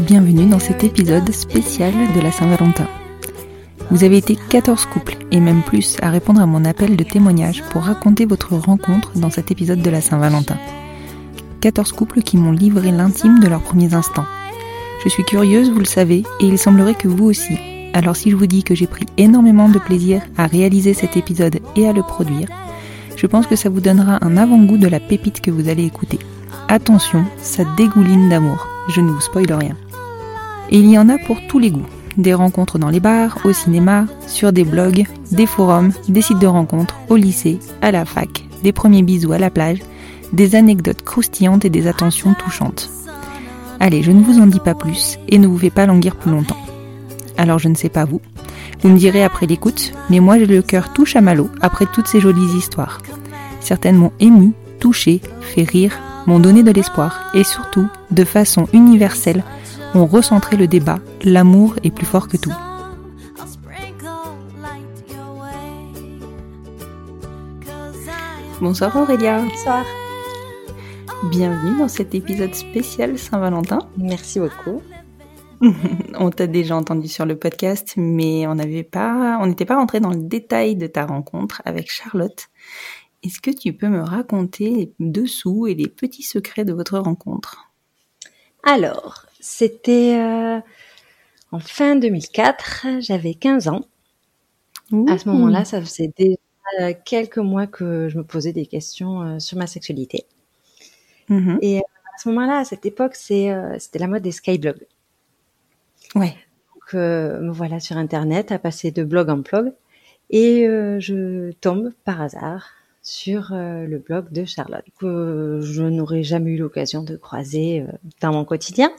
Bienvenue dans cet épisode spécial de la Saint-Valentin. Vous avez été 14 couples, et même plus, à répondre à mon appel de témoignage pour raconter votre rencontre dans cet épisode de la Saint-Valentin. 14 couples qui m'ont livré l'intime de leurs premiers instants. Je suis curieuse, vous le savez, et il semblerait que vous aussi. Alors si je vous dis que j'ai pris énormément de plaisir à réaliser cet épisode et à le produire, je pense que ça vous donnera un avant-goût de la pépite que vous allez écouter. Attention, ça dégouline d'amour, je ne vous spoile rien. Et il y en a pour tous les goûts. Des rencontres dans les bars, au cinéma, sur des blogs, des forums, des sites de rencontres, au lycée, à la fac, des premiers bisous à la plage, des anecdotes croustillantes et des attentions touchantes. Allez, je ne vous en dis pas plus et ne vous fais pas languir plus longtemps. Alors je ne sais pas vous, vous me direz après l'écoute, mais moi j'ai le cœur tout chamallow après toutes ces jolies histoires. Certaines m'ont ému, touché, fait rire, m'ont donné de l'espoir et surtout, de façon universelle, ont recentré le débat, l'amour est plus fort que tout. Bonsoir Aurélia, Bonsoir. bienvenue dans cet épisode spécial Saint-Valentin. Merci beaucoup. On t'a déjà entendu sur le podcast, mais on n'avait pas, on n'était pas rentré dans le détail de ta rencontre avec Charlotte. Est-ce que tu peux me raconter les dessous et les petits secrets de votre rencontre? Alors, c'était euh, en fin 2004, j'avais 15 ans. À ce moment-là, ça faisait déjà quelques mois que je me posais des questions euh, sur ma sexualité. Mhm. Et euh, à ce moment-là, à cette époque, c'est, euh, c'était la mode des skyblogs. Ouais. Donc, me voilà sur Internet à passer de blog en blog. Et je tombe par hasard sur euh, le blog de Charlotte, que je n'aurais jamais eu l'occasion de croiser euh, dans mon quotidien.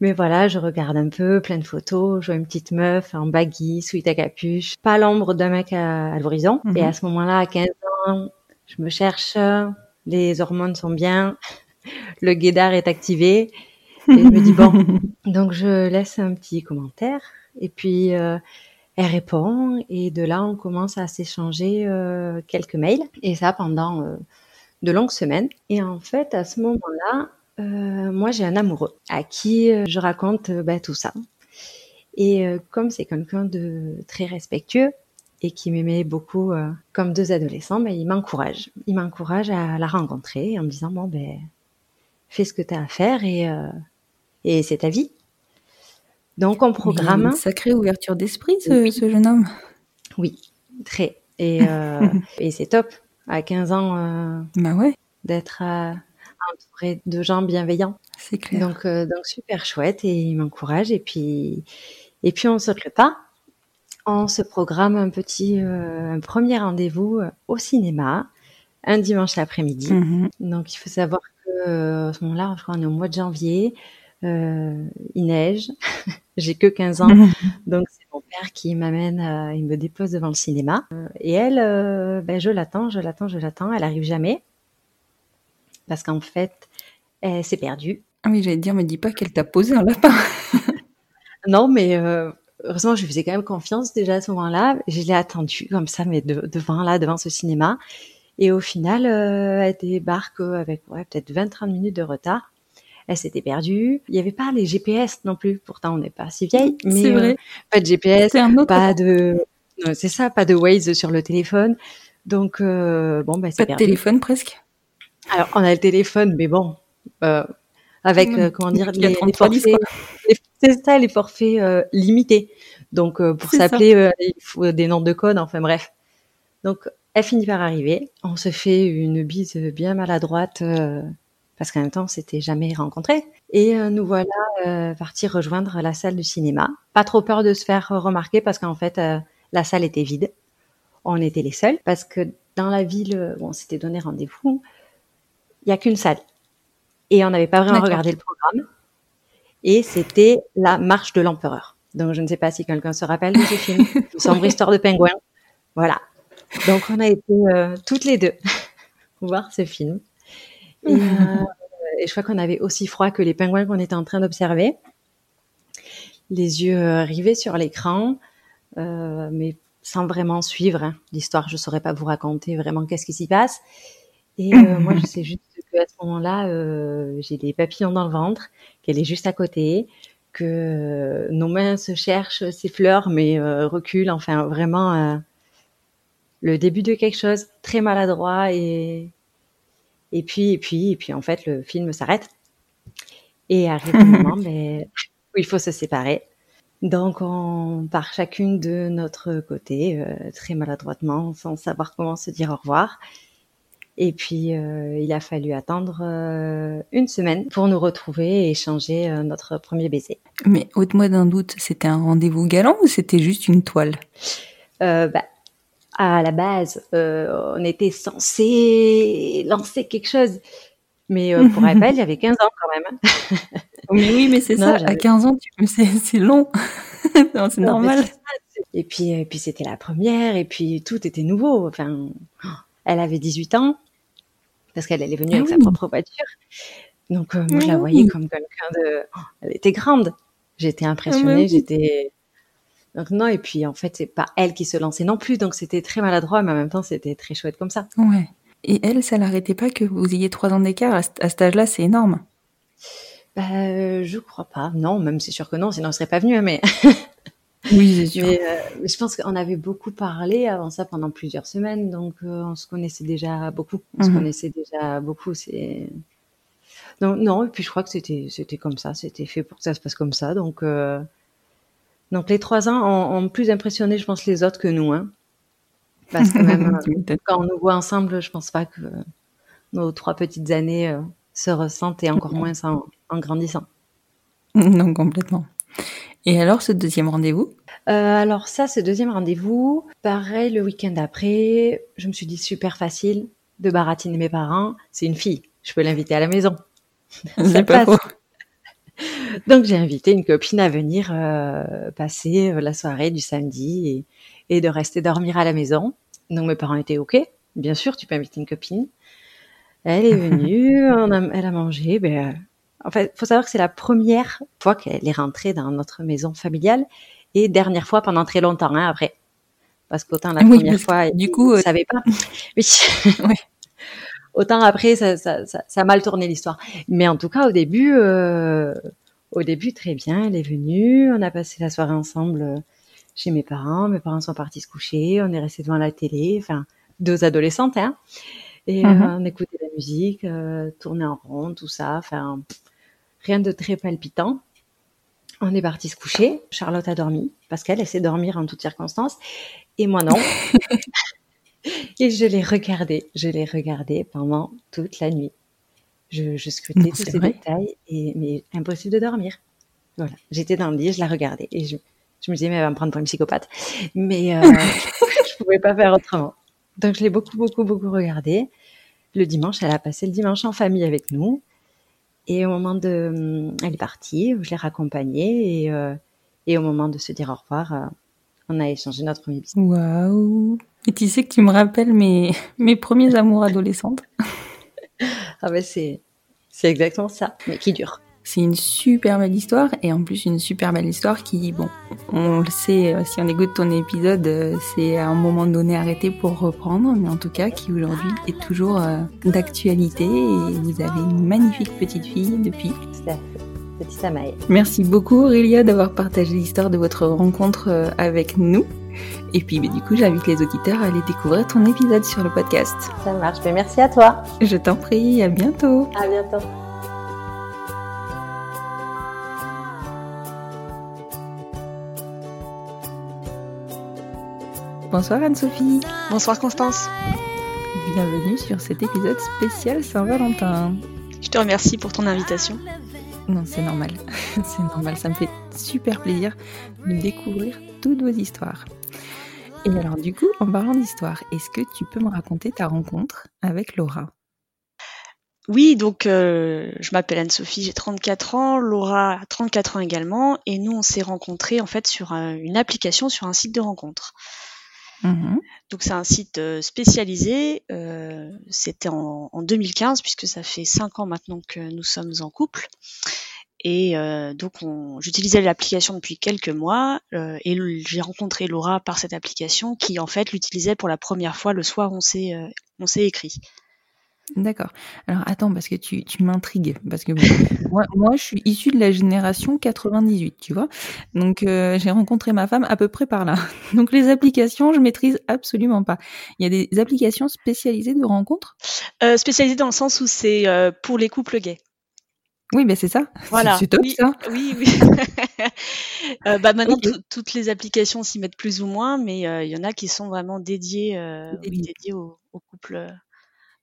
Mais voilà, je regarde un peu, plein de photos, je vois une petite meuf en baggy, sweat à capuche, pas l'ombre d'un mec à, à l'horizon. Mhm. Et à ce moment-là, à 15 ans, je me cherche, les hormones sont bien, le guédard est activé. Et je me dis, bon, donc je laisse un petit commentaire et puis euh, elle répond et de là on commence à s'échanger euh, quelques mails et ça pendant euh, de longues semaines. Et en fait à ce moment-là, euh, moi j'ai un amoureux à qui euh, je raconte bah, tout ça. Et euh, comme c'est quelqu'un de très respectueux et qui m'aimait beaucoup comme deux adolescents, bah, il m'encourage. Il m'encourage à la rencontrer en me disant bon ben fais ce que tu as à faire et, et c'est ta vie. Donc on programme. une sacrée ouverture d'esprit, ce, Oui. ce jeune homme. Oui, très. Et, euh, et c'est top à 15 ans euh, Bah ouais, d'être euh, entouré de gens bienveillants. c'est clair. Donc, donc super chouette et il m'encourage et puis et puis on saute le pas. On se programme un petit un premier rendez-vous au cinéma un dimanche l'après-midi. Mhm. Donc il faut savoir que à ce moment-là, je crois qu'on est au mois de janvier, euh, il neige, j'ai que 15 ans, donc c'est mon père qui m'amène, euh, il me dépose devant le cinéma. Euh, et elle, ben, je l'attends, je l'attends, je l'attends, elle arrive jamais parce qu'en fait, elle s'est perdue. Ah oui, j'allais te dire, me dis pas qu'elle t'a posé un lapin. Non, mais euh, heureusement, je lui faisais quand même confiance déjà à ce moment-là. Je l'ai attendue comme ça, mais de- devant là, devant ce cinéma. Et au final, euh, elle débarque avec ouais, peut-être 20-30 minutes de retard. Elle s'était perdue. Il n'y avait pas les GPS non plus. Pourtant, on n'est pas si vieille. Mais C'est vrai. euh, pas de GPS, C'est un autre. pas de... C'est ça, pas de Waze sur le téléphone. Donc, euh, bon, bah, c'est Pas de perdu. téléphone presque? Alors, on a le téléphone, mais bon, euh, avec, Mmh. comment dire, les, 33 les forfaits, c'est ça, les forfaits limités. Donc, pour s'appeler, il faut des noms de code, enfin bref. Donc, elle finit par arriver. On se fait une bise bien maladroite, parce qu'en même temps, on s'était jamais rencontrés. Et euh, nous voilà euh, partis rejoindre la salle du cinéma. Pas trop peur de se faire remarquer, parce qu'en fait, euh, la salle était vide. On était les seuls, parce que dans la ville où on s'était donné rendez-vous, il y a qu'une salle. Et on n'avait pas vraiment regardé le programme. Et c'était la marche de l'empereur. Donc, je ne sais pas si quelqu'un se rappelle de ce film. Sombre histoire de pingouin. Voilà. Donc, on a été euh, toutes les deux voir ce film. Et, euh, et je crois qu'on avait aussi froid que les pingouins qu'on était en train d'observer. Les yeux euh, rivés sur l'écran, euh, mais sans vraiment suivre hein. l'histoire. Je ne saurais pas vous raconter vraiment qu'est-ce qui s'y passe. Et euh, moi, je sais juste qu'à ce moment-là, euh, j'ai des papillons dans le ventre, qu'elle est juste à côté, que euh, nos mains se cherchent, s'effleurent, mais euh, reculent. Enfin, vraiment, euh, le début de quelque chose très maladroit et et puis et puis et puis en fait, le film s'arrête et arrive le moment, mais où il faut se séparer. Donc, on part chacune de notre côté, euh, très maladroitement, sans savoir comment se dire au revoir. Et puis, euh, il a fallu attendre euh, une semaine pour nous retrouver et échanger euh, notre premier baiser. Mais ôte-moi d'un doute, c'était un rendez-vous galant ou c'était juste une toile? Bah, à la base, euh, on était censé lancer quelque chose. Mais euh, pour rappel, il y avait 15 ans quand même. Mais oui, mais c'est ça, à j'avais- 15 ans, tu... c'est long. C'est normal. Et puis, et puis c'était la première, et puis tout était nouveau. Enfin, elle avait 18 ans, parce qu'elle elle est venue Ah avec sa propre voiture. Donc, euh, moi, je la Ah voyais oui. comme quelqu'un de. oh, Elle était grande. J'étais impressionnée, Ah bah oui. j'étais. Donc, non, et puis en fait, c'est pas elle qui se lançait non plus, donc c'était très maladroit, mais en même temps, c'était très chouette comme ça. Ouais. Et elle, ça l'arrêtait pas que vous ayez trois ans d'écart. À, ce- à cet âge-là, c'est énorme. Bah, euh, je crois pas. Non, même c'est sûr que non, sinon elle serait pas venue, hein, mais. Oui, c'est sûr. Mais, euh, je pense qu'on avait beaucoup parlé avant ça pendant plusieurs semaines, donc euh, on se connaissait déjà beaucoup. On se Mhm. connaissait déjà beaucoup. C'est non, non. Et puis je crois que c'était c'était comme ça, c'était fait pour que ça se passe comme ça. Donc euh, donc les trois ans ont, ont plus impressionné, je pense, les autres que nous, hein. Parce que même euh, quand on nous voit ensemble, je pense pas que nos trois petites années euh, se ressentent et encore moins en, en grandissant. Non, complètement. Et alors, ce deuxième rendez-vous? Euh, alors ça, ce deuxième rendez-vous, pareil, le week-end après, je me suis dit super facile de baratiner mes parents. C'est une fille, je peux l'inviter à la maison. C'est pas passe. faux. Donc j'ai invité une copine à venir euh, passer euh, la soirée du samedi et, et de rester dormir à la maison. Donc mes parents étaient ok, bien sûr, tu peux inviter une copine. Elle est venue, on a- elle a mangé. Ben, en fait, faut savoir que c'est la première fois qu'elle est rentrée dans notre maison familiale et dernière fois pendant très longtemps hein, après. Parce qu'autant la Oui, première fois, du coup, ne euh, savait pas. Oui. Ouais. Autant après, ça, ça, ça, ça a mal tourné l'histoire. Mais en tout cas, au début, euh, au début, très bien. Elle est venue. On a passé la soirée ensemble euh, chez mes parents. Mes parents sont partis se coucher. On est resté devant la télé. Enfin, deux adolescentes, hein. Et euh, Mhm. on écoutait la musique, euh, tournait en rond, tout ça. Enfin, rien de très palpitant. On est parti se coucher. Charlotte a dormi parce qu'elle, elle sait dormir en toutes circonstances. Et moi, non. Et je l'ai regardé. Je l'ai regardé pendant toute la nuit. Je, je scrutais tous ces vrai détails et mais impossible de dormir. Voilà. J'étais dans le lit, je la regardais et je, je me disais mais elle va me prendre pour une psychopathe. Mais euh, je pouvais pas faire autrement. Donc je l'ai beaucoup beaucoup beaucoup regardé. Le dimanche, elle a passé le dimanche en famille avec nous. Et au moment de, elle est partie, je l'ai raccompagnée et, euh, et au moment de se dire au revoir, euh, on a échangé notre premier bisou. Waouh Et tu sais que tu me rappelles mes, mes premiers amours adolescentes Ah ben c'est, c'est exactement ça, mais qui dure. C'est une super belle histoire et en plus une super belle histoire qui, bon, on le sait, euh, si on écoute ton épisode, euh, c'est à un moment donné arrêté pour reprendre, mais en tout cas qui aujourd'hui est toujours euh, d'actualité et vous avez une magnifique petite fille depuis. Tout à fait. Petite Amaï. Merci beaucoup Aurélia d'avoir partagé l'histoire de votre rencontre euh, avec nous. Et puis bah, du coup, j'invite les auditeurs à aller découvrir ton épisode sur le podcast. Ça marche. Mais merci à toi. Je t'en prie, à bientôt. À bientôt. Bonsoir Anne-Sophie. Bonsoir Constance. Bienvenue sur cet épisode spécial Saint-Valentin. Je te remercie pour ton invitation. Non, c'est normal. c'est normal. Ça me fait super plaisir de découvrir toutes vos histoires. Et alors, du coup, en parlant d'histoire, est-ce que tu peux me raconter ta rencontre avec Laura? Oui, donc euh, je m'appelle Anne-Sophie, j'ai 34 ans, Laura a 34 ans également, et nous on s'est rencontrés en fait sur euh, une application sur un site de rencontre. Mhm. Donc c'est un site euh, spécialisé. euh, C'était en, en 2015 puisque ça fait cinq ans maintenant que nous sommes en couple. Et euh, donc on- j'utilisais l'application depuis quelques mois euh, et j'ai rencontré Laura par cette application qui en fait l'utilisait pour la première fois le soir on s'est euh, on s'est écrit. D'accord. Alors attends, parce que tu, tu m'intrigues. Parce que bon, moi, moi, je suis issue de la génération 98, tu vois. Donc, euh, j'ai rencontré ma femme à peu près par là. Donc, les applications, je maîtrise absolument pas. Il y a des applications spécialisées de rencontres? Euh, spécialisé dans le sens où c'est euh, pour les couples gays. Oui, ben c'est ça. Voilà. C'est top, oui, ça. Oui, oui. Euh, bah maintenant, toutes les applications s'y mettent plus ou moins, mais euh, il y en a qui sont vraiment dédiées, euh, oui, Dédiées. dédiées aux, aux couples, euh,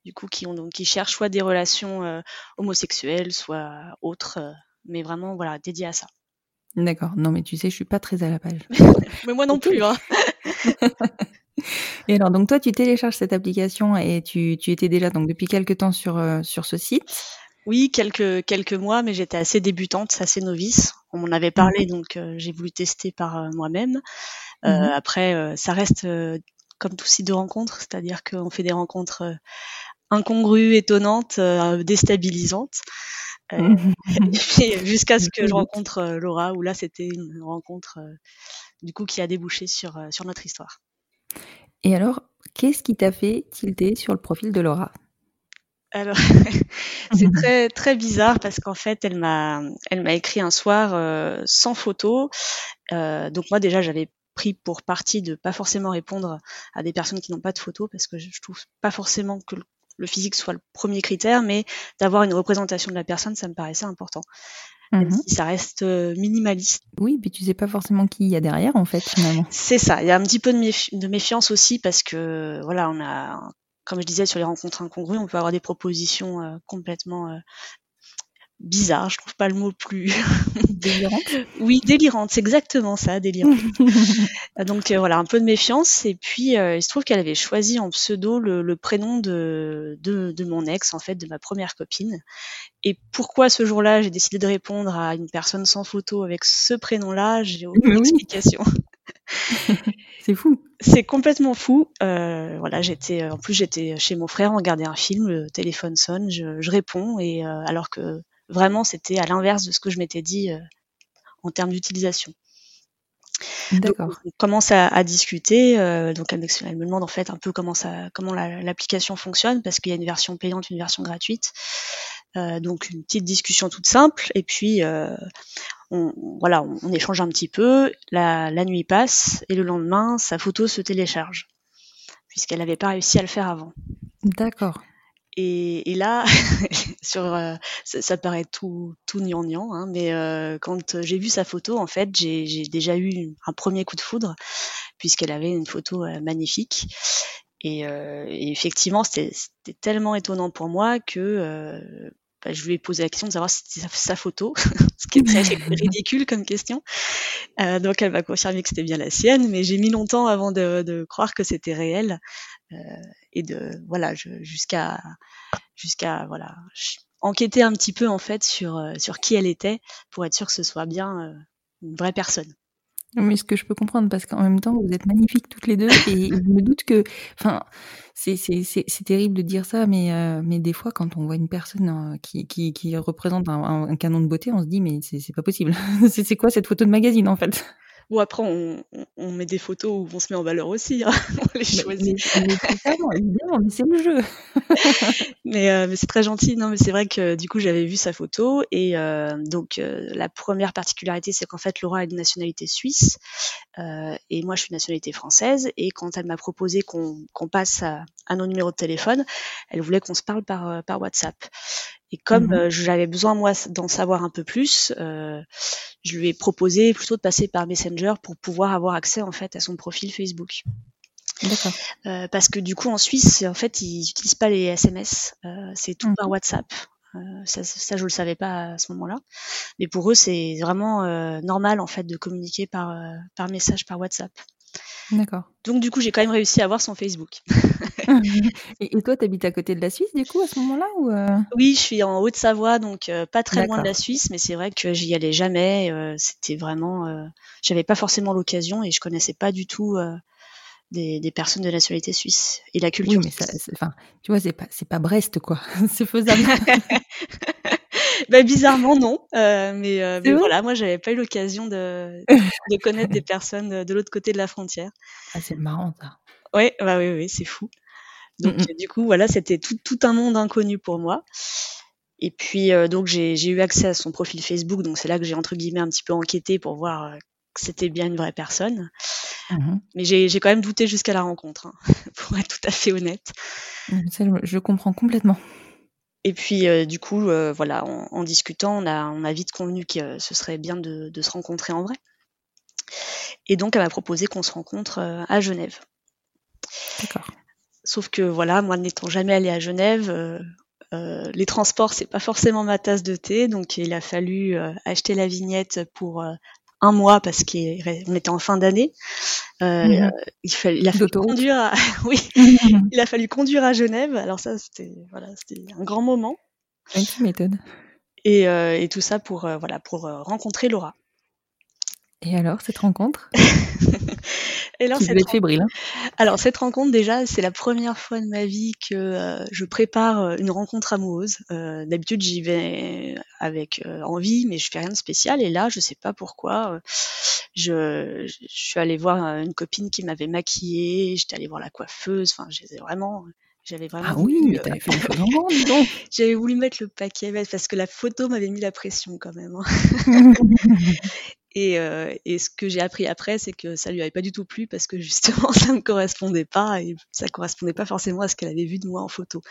du coup, qui ont donc qui cherchent soit des relations euh, homosexuelles, soit autres, euh, mais vraiment, voilà, dédiées à ça. D'accord. Non, mais tu sais, je suis pas très à la page. Mais moi non plus. Hein. Et alors, donc toi, tu télécharges cette application et tu, tu étais déjà donc depuis quelques temps sur, euh, sur ce site. Oui, quelques quelques mois, mais j'étais assez débutante, assez novice. On m'en avait parlé, donc euh, j'ai voulu tester par euh, moi-même. Mhm. Après, ça reste comme tout site de rencontre, c'est-à-dire qu'on fait des rencontres incongrues, étonnantes, euh, déstabilisantes. Euh, jusqu'à ce que je rencontre euh, Laura, où là c'était une rencontre euh, du coup qui a débouché sur sur notre histoire. Et alors, qu'est-ce qui t'a fait tilter sur le profil de Laura? Alors, c'est très très bizarre parce qu'en fait, elle m'a elle m'a écrit un soir sans photo. Donc moi déjà j'avais pris pour partie de pas forcément répondre à des personnes qui n'ont pas de photo parce que je je trouve pas forcément que le- le physique soit le premier critère, mais d'avoir une représentation de la personne, ça me paraissait important. Même Mhm. si ça reste euh, minimaliste. Oui, puis tu sais pas forcément qui il y a derrière, en fait, finalement. C'est ça. Il y a un petit peu de, méfi- de méfiance aussi parce que voilà, on a, comme je disais sur les rencontres incongrues, on peut avoir des propositions euh, complètement euh, bizarres. Je trouve pas le mot plus. Délirante. oui, délirantes. C'est exactement ça, délirante. Donc euh, voilà, un peu de méfiance. Et puis euh, il se trouve qu'elle avait choisi en pseudo le, le prénom de, de de mon ex, en fait, de ma première copine. Et pourquoi ce jour-là j'ai décidé de répondre à une personne sans photo avec ce prénom-là, j'ai aucune oui. explication. C'est fou. C'est complètement fou. Euh, voilà, j'étais en plus j'étais chez mon frère, on regardait un film, le téléphone sonne, je, je réponds et euh, alors que vraiment c'était à l'inverse de ce que je m'étais dit euh, en termes d'utilisation. D'accord. on commence à, à discuter. euh, donc elle, me demande en fait un peu comment ça, comment la- l'application fonctionne parce qu'il y a une version payante, une version gratuite. Euh, donc une petite discussion toute simple et puis euh, on, voilà, on, on échange un petit peu. La, la nuit passe et le lendemain sa photo se télécharge puisqu'elle n'avait pas réussi à le faire avant. D'accord. Et, et là, sur, euh, ça, ça paraît tout, tout gnangnan, hein, mais euh, quand j'ai vu sa photo, en fait, j'ai déjà eu un premier coup de foudre, puisqu'elle avait une photo euh, magnifique. Et, euh, et effectivement, c'était c'était tellement étonnant pour moi que euh, bah, je lui ai posé la question de savoir si c'était sa, photo, ce qui est très ridicule comme question. Euh, donc elle m'a confirmé que c'était bien la sienne, mais j'ai mis longtemps avant de, de croire que c'était réel. Euh, et de voilà jusqu'à jusqu'à voilà enquêter un petit peu en fait sur euh, sur qui elle était pour être sûr que ce soit bien une vraie personne. Mais ce que je peux comprendre, parce qu'en même temps, vous êtes magnifiques toutes les deux, et je me doute que, enfin, c'est c'est c'est c'est terrible de dire ça, mais euh, mais des fois, quand on voit une personne euh, qui qui qui représente un, un- un canon de beauté, on se dit mais c'est c'est pas possible. c'est c'est quoi cette photo de magazine en fait? Bon, après, on, on- on met des photos où on se met en valeur aussi, hein, on les choisit. mais- mais totalement, évidemment, mais c'est le jeu. Mais, euh, mais c'est très gentil. Non, mais c'est vrai que du coup, j'avais vu sa photo. Et euh, donc, euh, la première particularité, c'est qu'en fait, Laura a une nationalité suisse. et moi, je suis nationalité française. Et quand elle m'a proposé qu'on passe à, à nos numéros de téléphone, elle voulait qu'on se parle par, par WhatsApp. Et comme Mhm. euh, j'avais besoin, moi, d'en savoir un peu plus, euh, je lui ai proposé plutôt de passer par Messenger pour pouvoir avoir accès, en fait, à son profil Facebook. D'accord. Euh, parce que du coup en Suisse, en fait, ils n'utilisent pas les SMS, euh, c'est tout Mhm. par WhatsApp. Euh, ça, ça, je le savais pas à ce moment-là. Mais pour eux, c'est vraiment normal en fait de communiquer par par message par WhatsApp. D'accord. Donc du coup, j'ai quand même réussi à avoir son Facebook. Et, et toi, t'habites à côté de la Suisse, du coup, à ce moment-là ou euh, Oui, je suis en Haute-Savoie, donc euh, pas très loin de la Suisse, mais c'est vrai que j'y allais jamais. euh, C'était vraiment, j'avais pas forcément l'occasion et je connaissais pas du tout des, des personnes de nationalité suisse et la Oui, culture. mais ça, enfin, tu vois, c'est pas, c'est pas Brest, quoi. c'est faisable. Bah, bizarrement non, euh, mais, euh, voilà, moi j'avais pas eu l'occasion de, de connaître des personnes de, de l'autre côté de la frontière. Ah, c'est marrant, ça. Ouais, bah oui, oui, c'est fou. Donc Mm, mm. du coup voilà, c'était tout, tout un monde inconnu pour moi. Et puis euh, donc j'ai eu accès à son profil Facebook, donc c'est là que j'ai entre guillemets un petit peu enquêté pour voir euh, que c'était bien une vraie personne. Mhm. Mais j'ai quand même douté jusqu'à la rencontre, hein, pour être tout à fait honnête. Mm, ça, je- comprends complètement. Et puis euh, du coup, euh, voilà, en, en discutant, on a, on a vite convenu que euh, ce serait bien de, de se rencontrer en vrai. Et donc, elle m'a proposé qu'on se rencontre à Genève. D'accord. Sauf que voilà, moi n'étant jamais allée à Genève, euh, euh, les transports c'est pas forcément ma tasse de thé, donc il a fallu euh, acheter la vignette pour un mois parce qu'on était en fin d'année. Il, a fallu conduire, à, oui, il a fallu conduire à Genève. Alors ça, c'était voilà, c'était un grand moment. Et, et tout ça pour voilà pour rencontrer Laura. Et alors, cette rencontre? Et alors cette, fébrile. Hein? Alors cette rencontre déjà, c'est la première fois de ma vie que euh, je prépare euh, une rencontre amoureuse. Euh, D'habitude j'y vais avec euh, envie, mais je fais rien de spécial. Et là, je sais pas pourquoi, je, je suis allée voir une copine qui m'avait maquillée. J'étais allée voir la coiffeuse. Enfin, j'étais vraiment, j'avais vraiment. ah oui, mais t'avais fait en grand, dis donc. j'avais voulu mettre le paquet parce que la photo m'avait mis la pression quand même. hein. Et, euh, et ce que j'ai appris après, c'est que ça lui avait pas du tout plu parce que justement, ça me correspondait pas et ça correspondait pas forcément à ce qu'elle avait vu de moi en photo.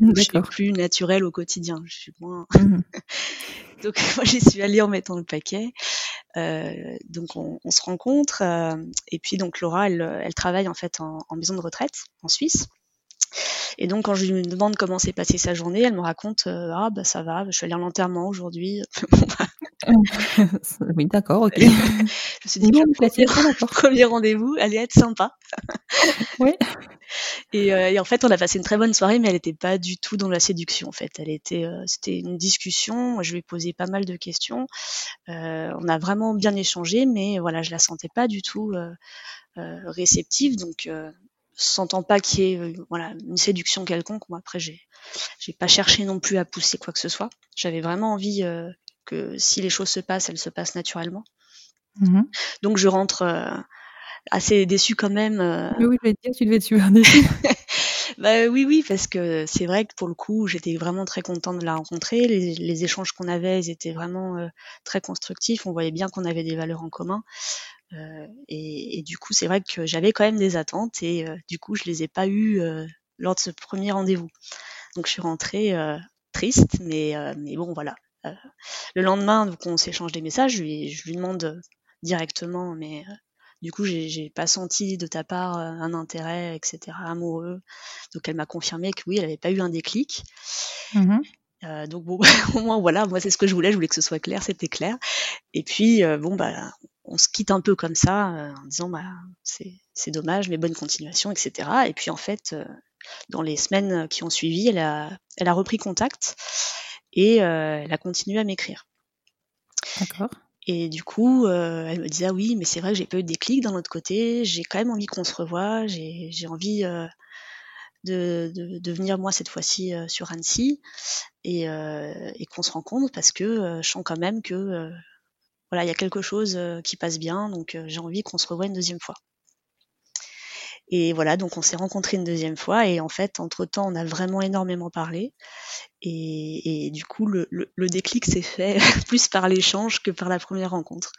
Donc, je suis plus naturelle au quotidien. Je suis moins. Mhm. Donc moi, j'y suis allée en mettant le paquet. Euh, donc on, on se rencontre euh, et puis donc Laura, elle, elle travaille en fait en, en maison de retraite en Suisse. Et donc quand je lui demande comment s'est passée sa journée, elle me raconte euh, ah bah ça va, je suis allée à l'enterrement aujourd'hui. Bon, bah, oui, d'accord, ok. je me suis dit Bon, premier, premier rendez-vous allait être sympa. Oui. Et, euh, et en fait, on a passé une très bonne soirée, mais elle n'était pas du tout dans la séduction. En fait, elle était, euh, c'était une discussion. Moi, je lui ai posé pas mal de questions. Euh, on a vraiment bien échangé, mais voilà, je la sentais pas du tout réceptive. Donc, sentant pas qu'il y ait euh, voilà une séduction quelconque. Moi, après, j'ai, j'ai pas cherché non plus à pousser quoi que ce soit. J'avais vraiment envie euh, que si les choses se passent, elles se passent naturellement. Mhm. Donc, je rentre. euh, assez déçue quand même euh, Mais oui, je vais te dire, tu devais être super déçue. Bah, oui, oui, parce que c'est vrai que pour le coup, j'étais vraiment très contente de la rencontrer. Les, les échanges qu'on avait, ils étaient vraiment euh, très constructifs. On voyait bien qu'on avait des valeurs en commun. Euh, et, et du coup, c'est vrai que j'avais quand même des attentes et euh, du coup, je les ai pas eues euh, lors de ce premier rendez-vous. Donc, je suis rentrée euh, triste, mais, euh, mais bon, voilà. Euh, le lendemain, donc, on s'échange des messages. Je lui, je lui demande euh, directement, mais euh, du coup, j'ai pas senti de ta part un intérêt, etc., amoureux. Donc, elle m'a confirmé que oui, elle avait pas eu un déclic. Mhm. Euh, donc bon, au moins voilà, moi c'est ce que je voulais, je voulais que ce soit clair, c'était clair. Et puis euh, bon bah on se quitte un peu comme ça euh, en disant bah c'est c'est dommage, mais bonne continuation, etc. Et puis en fait dans les semaines qui ont suivi, elle a elle a repris contact et euh, elle a continué à m'écrire. D'accord. Et du coup, euh, elle me disait ah oui, mais c'est vrai que j'ai pas eu de déclic d'un autre côté. J'ai quand même envie qu'on se revoie. J'ai envie euh, de, de, de venir moi cette fois-ci euh, sur Annecy et, et qu'on se rencontre parce que je sens quand même que voilà, il y a quelque chose qui passe bien, donc j'ai envie qu'on se revoie une deuxième fois. Et voilà, donc on s'est rencontrés une deuxième fois et en fait, entre-temps, on a vraiment énormément parlé. Et, du coup, le, déclic s'est fait plus par l'échange que par la première rencontre.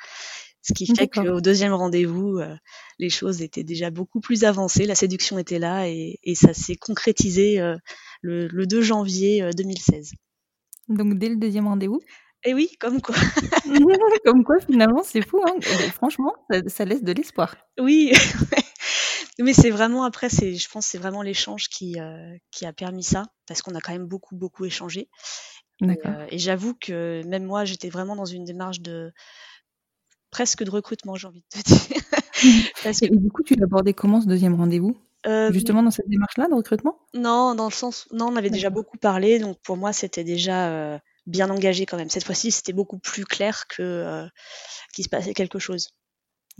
Ce qui fait qu'au deuxième rendez-vous, euh, les choses étaient déjà beaucoup plus avancées, la séduction était là et, ça s'est concrétisé euh, le, 2 janvier 2016. Euh, donc dès le deuxième rendez-vous? Et oui, comme quoi. comme quoi, finalement, c'est fou. Hein franchement, ça, ça, laisse de l'espoir. Oui, Mais c'est vraiment après, c'est, je pense, c'est vraiment l'échange qui euh, qui a permis ça, parce qu'on a quand même beaucoup beaucoup échangé. D'accord. Euh, et, j'avoue que même moi, j'étais vraiment dans une démarche de presque de recrutement, j'ai envie de te dire. parce que... Et du coup, tu abordé comment ce deuxième rendez-vous? Euh, Justement dans cette démarche-là de recrutement? Non, dans le sens, non, on avait déjà beaucoup parlé, donc pour moi, c'était déjà bien engagé quand même. Cette fois-ci, c'était beaucoup plus clair que qu'il se passait quelque chose.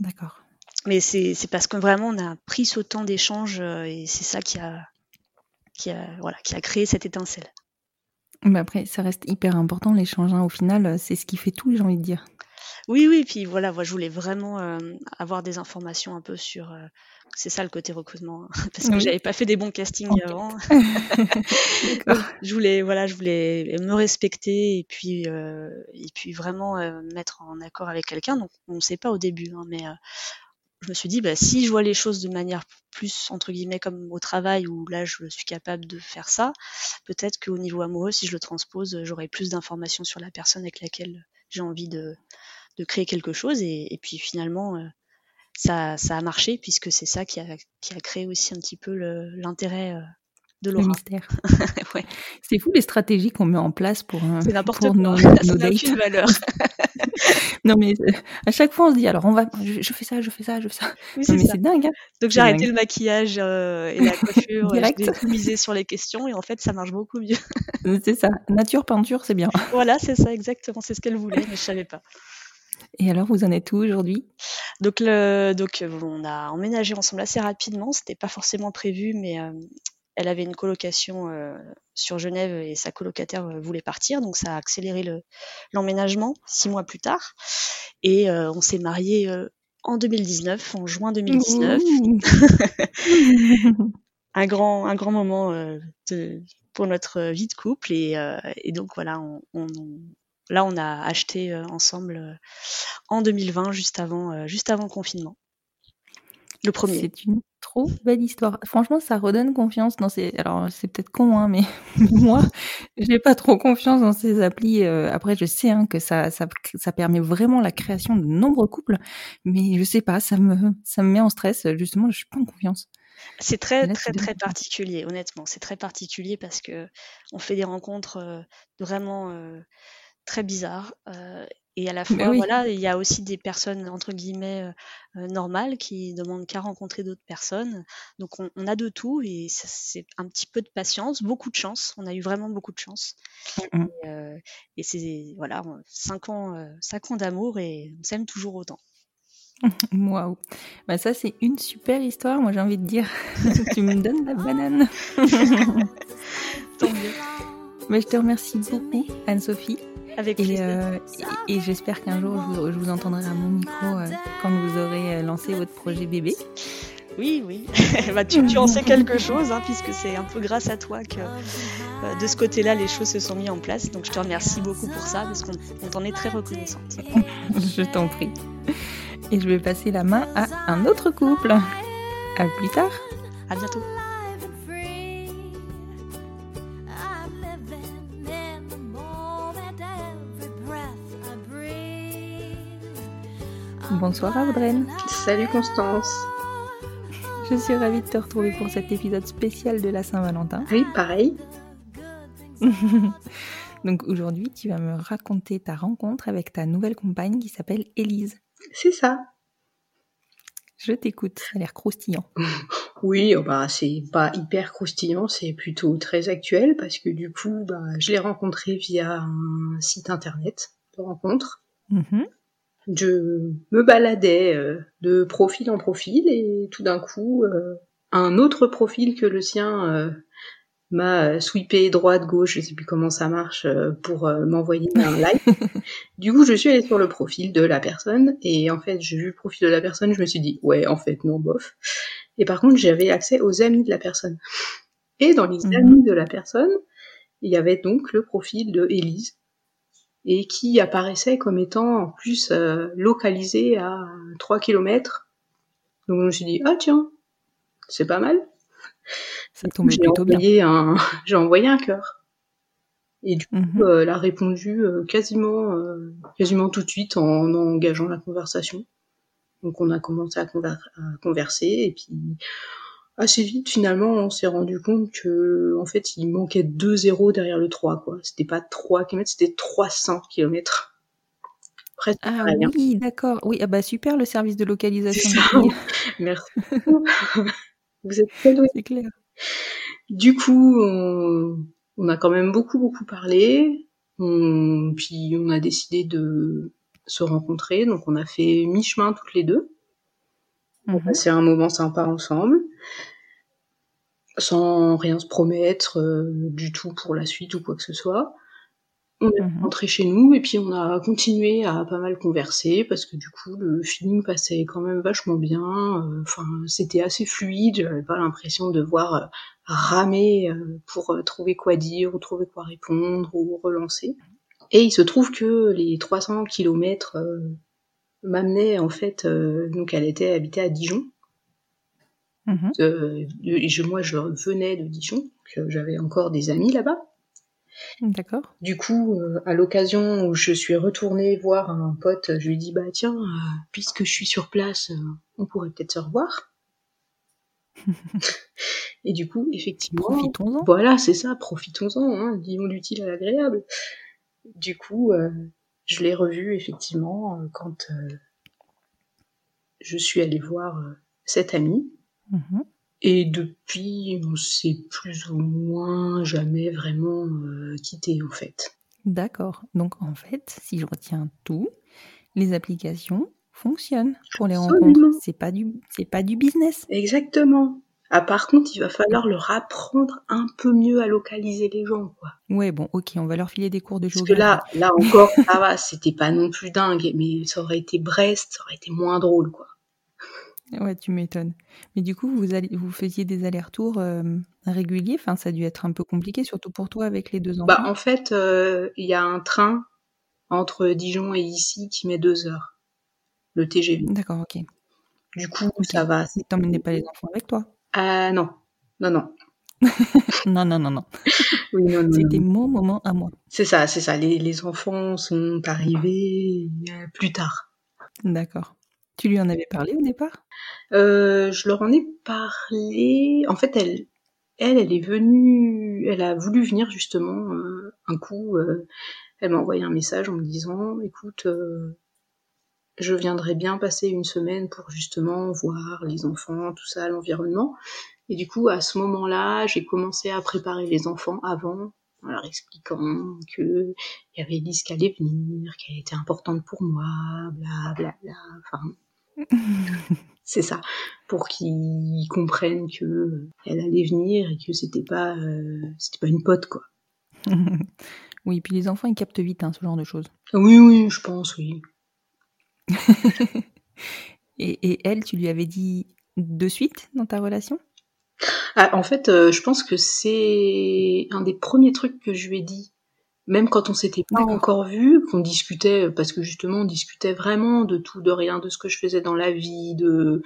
D'accord mais c'est parce que vraiment on a pris ce temps d'échange euh, et c'est ça qui a, qui a, voilà, qui a créé cette étincelle. Mais après, ça reste hyper important l'échange. Hein. Au final, euh, c'est ce qui fait tout, j'ai envie de dire. Oui, oui, puis voilà, moi, je voulais vraiment euh, avoir des informations un peu sur. c'est ça le côté recrutement, hein, parce que j'avais pas fait des bons castings avant. je voulais, voilà, je voulais me respecter et puis et puis vraiment mettre en accord avec quelqu'un. Donc on ne sait pas au début, hein, mais je me suis dit, bah, si je vois les choses de manière plus, entre guillemets, comme au travail, où là, je suis capable de faire ça, peut-être qu'au niveau amoureux, si je le transpose, j'aurai plus d'informations sur la personne avec laquelle j'ai envie de, créer quelque chose. Et, puis finalement, euh, ça, a marché, puisque c'est ça qui a, qui a créé aussi un petit peu l'intérêt euh, de Le mystère. ouais. C'est fou les stratégies qu'on met en place pour, euh, pour nos, nos dates. valeur. non mais euh, à chaque fois on se dit alors on va, je, fais ça, je fais ça, je fais ça. Oui, mais c'est dingue. Hein. Donc j'ai arrêté le maquillage euh, et la coiffure. j'ai tout misé sur les questions et en fait ça marche beaucoup mieux. c'est ça. Nature peinture c'est bien. Voilà c'est ça exactement. C'est ce qu'elle voulait mais je savais pas. Et alors, vous en êtes où aujourd'hui? Donc, le, donc, on a emménagé ensemble assez rapidement. C'était pas forcément prévu, mais elle avait une colocation euh, sur Genève et sa colocataire euh, voulait partir, donc ça a accéléré l'emménagement six mois plus tard. Et euh, on s'est mariés en 2019, en juin 2019. un grand, un grand moment pour notre vie de couple et, donc voilà, on, là on a acheté ensemble en 2020, juste avant, juste avant le confinement. Le premier. C'est une trop belle histoire. Franchement, ça redonne confiance dans ces. Alors, c'est peut-être con, hein, mais moi, j'ai pas trop confiance dans ces applis. Euh, après, je sais hein, que ça, ça, ça permet vraiment la création de nombreux couples, mais je sais pas, ça me, ça me met en stress. Justement, je suis pas en confiance. C'est très, très, très particulier, honnêtement. C'est très particulier parce que on fait des rencontres euh, vraiment euh, très bizarres. Et à la fois, voilà, il y a aussi des personnes entre guillemets euh, euh, normales qui demandent qu'à rencontrer d'autres personnes. Donc on, on, a de tout et c'est un petit peu de patience, beaucoup de chance. On a eu vraiment beaucoup de chance. Mmh et, euh, et c'est voilà, cinq ans, euh, cinq ans d'amour et on s'aime toujours autant. Waouh, bah ça c'est une super histoire. Moi j'ai envie de dire, tu me donnes la banane. Tant mieux. Mais je te remercie beaucoup, Anne-Sophie. Avec et, euh, et, j'espère qu'un jour je vous, entendrai à mon micro euh, quand vous aurez euh, lancé votre projet bébé. Oui, oui. bah, tu, tu, en sais quelque chose, hein, puisque c'est un peu grâce à toi que de ce côté-là, les choses se sont mises en place. Donc je te remercie beaucoup pour ça, parce qu'on t'en est très reconnaissante. je t'en prie. Et je vais passer la main à un autre couple. À plus tard. À bientôt. Bonsoir Audreyne. Salut Constance. Je suis ravie de te retrouver pour cet épisode spécial de la Saint-Valentin. Oui, pareil. Donc aujourd'hui, tu vas me raconter ta rencontre avec ta nouvelle compagne qui s'appelle Élise. C'est ça. Je t'écoute, ça a l'air croustillant. oui, oh bah, c'est pas hyper croustillant, c'est plutôt très actuel parce que du coup, bah, je l'ai rencontrée via un site internet de rencontre. Mm-hmm je me baladais euh, de profil en profil et tout d'un coup, euh, un autre profil que le sien euh, m'a sweepé droite, gauche, je sais plus comment ça marche, pour m'envoyer un like. du coup, je suis allée sur le profil de la personne et en fait, j'ai vu le profil de la personne, je me suis dit ouais, en fait non, bof. Et par contre, j'avais accès aux amis de la personne. Et dans les mhm. amis de la personne, il y avait donc le profil de Élise et qui apparaissait comme étant en plus euh, localisé à 3 km. Donc je me suis dit ah tiens, c'est pas mal. Ça tombait plutôt bien. Un... J'ai envoyé un cœur. Et du coup, mhm. euh, elle a répondu euh, quasiment, quasiment tout de suite en engageant la conversation. Donc on a commencé à, converser et puis assez vite finalement on s'est rendu compte que en fait il manquait deux zéros derrière le 3 quoi. C'était pas 3 km, c'était 300 km. Presque ah oui, d'accord. Oui, ah bah super le service de localisation. Merci. Vous êtes très doué. C'est clair. Du coup, on, a quand même beaucoup beaucoup parlé. puis on a décidé de se rencontrer. Donc on a fait mi-chemin toutes les deux. On a mhm. passé un moment sympa ensemble, sans rien se promettre euh, du tout pour la suite ou quoi que ce soit. On est mhm. rentré chez nous et puis on a continué à pas mal converser parce que du coup le feeling passait quand même vachement bien. Euh, enfin, c'était assez fluide. J'avais pas l'impression de voir euh, ramer pour trouver quoi dire ou trouver quoi répondre ou relancer. Et il se trouve que les 300 kilomètres euh, m'amenaient en fait, euh, donc elle était habitée à Dijon. Mhm. Euh, je, moi, je venais de Dijon, j'avais encore des amis là-bas. D'accord. Du coup, à l'occasion où je suis retournée voir un pote, je lui ai dit bah tiens, puisque je suis sur place, on pourrait peut-être se revoir. et du coup, effectivement, profitons-en. Voilà, c'est ça, profitons-en, hein, disons l'utile à l'agréable. Du coup, euh, je l'ai revu effectivement euh, quand euh, je suis allée voir cette amie. Mhm. Et depuis, on s'est plus ou moins jamais vraiment quitté en fait. D'accord. Donc en fait, si je retiens tout, les applications fonctionnent pour les rencontres. C'est pas du, c'est pas du business. Exactement. Ah, par contre, il va falloir leur apprendre un peu mieux à localiser les gens, quoi. Ouais, bon, ok, on va leur filer des cours de géographie. Parce que là, là encore, ça va, c'était pas non plus dingue, mais ça aurait été Brest, ça aurait été moins drôle, quoi. Ouais, tu m'étonnes. Mais du coup, vous, allez, vous faisiez des allers-retours euh, réguliers? Enfin, ça a dû être un peu compliqué, surtout pour toi avec les deux enfants. Bah, en fait, euh, il y a un train entre Dijon et ici qui met deux heures. Le TGV. D'accord, ok. Du coup, ça va. T'emmenais pas les enfants avec toi? Ah non, non, non. non, non, non, non. C'était mon moment à moi. C'est ça, c'est ça. Les, enfants sont arrivés euh, plus tard. D'accord. Tu lui en avais parlé au départ? Euh, Je leur en ai parlé. En fait, elle, elle, elle est venue, elle a voulu venir justement euh, un coup. elle m'a envoyé un message en me disant, écoute, je viendrais bien passer une semaine pour justement voir les enfants, tout ça, l'environnement. Et du coup, à ce moment-là, j'ai commencé à préparer les enfants avant, en leur expliquant que il y avait Elise qui allait venir, qu'elle était importante pour moi, bla bla bla. Enfin, c'est ça, pour qu'ils comprennent que elle allait venir et que c'était pas, euh, c'était pas une pote quoi. oui, puis les enfants ils captent vite hein, ce genre de choses. Oui, oui, je pense, oui. et, elle, tu lui avais dit de suite dans ta relation? Ah, En fait, euh, je pense que c'est un des premiers trucs que je lui ai dit, même quand on s'était pas encore vu, qu'on discutait, parce que justement, on discutait vraiment de tout, de rien, de ce que je faisais dans la vie, de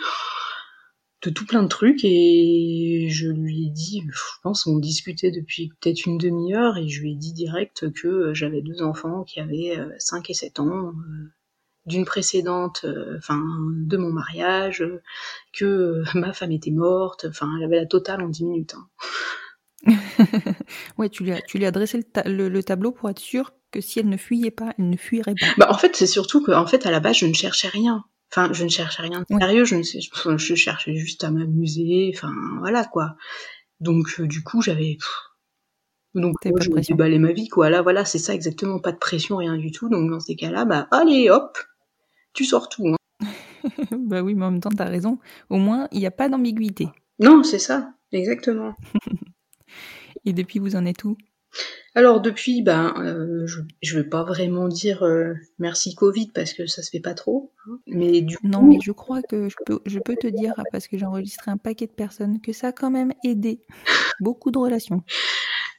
de tout plein de trucs. Et je lui ai dit, je pense on discutait depuis peut-être une demi-heure et je lui ai dit direct que j'avais deux enfants qui avaient 5 euh, et 7 ans, euh, d'une précédente, euh, enfin de mon mariage, que euh, ma femme était morte, enfin elle avait la totale en 10 minutes. Hein. ouais, tu lui, as, tu lui as dressé le, tableau pour être sûr que si elle ne fuyait pas, elle ne fuirait pas. Bah, en fait, c'est surtout que, en fait, à la base, je ne cherchais rien. Enfin, je ne cherchais rien de sérieux, je, ne sais, je, cherchais juste à m'amuser, enfin, voilà, quoi. Donc, euh, du coup, j'avais... Donc, moi, je me déballais ma vie, quoi. Là, voilà, c'est ça exactement, pas de pression, rien du tout. Donc, dans ces cas-là, bah, allez, hop, tu sors tout. Hein. bah oui, mais en même temps, tu as raison. Au moins, il n'y a pas d'ambiguïté. Non, c'est ça, exactement. Et depuis, vous en êtes où? Alors depuis, ben, euh, je, ne vais pas vraiment dire euh, merci Covid parce que ça se fait pas trop, hein. mais du non, mais je crois que je peux, je peux te dire parce que j'ai enregistré un paquet de personnes que ça a quand même aidé beaucoup de relations.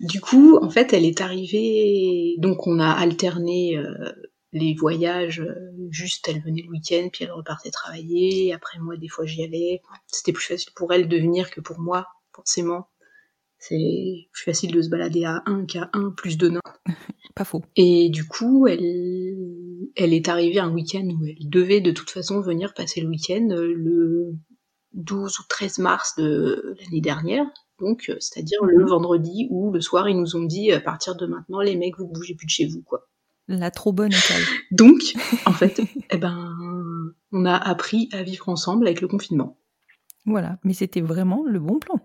Du coup, en fait, elle est arrivée, donc on a alterné euh, les voyages. juste, elle venait le week-end, puis elle repartait travailler. Après moi, des fois, j'y allais. C'était plus facile pour elle de venir que pour moi, forcément c'est plus facile de se balader à 1 qu'à 1 plus de nains. Pas faux. Et du coup, elle, elle est arrivée un week-end où elle devait de toute façon venir passer le week-end euh, le 12 ou 13 mars de l'année dernière. Donc, euh, c'est-à-dire le mhm. vendredi où le soir, ils nous ont dit à partir de maintenant, les mecs, vous bougez plus de chez vous, quoi. La trop bonne école. Donc, en fait, eh ben, on a appris à vivre ensemble avec le confinement. Voilà, mais c'était vraiment le bon plan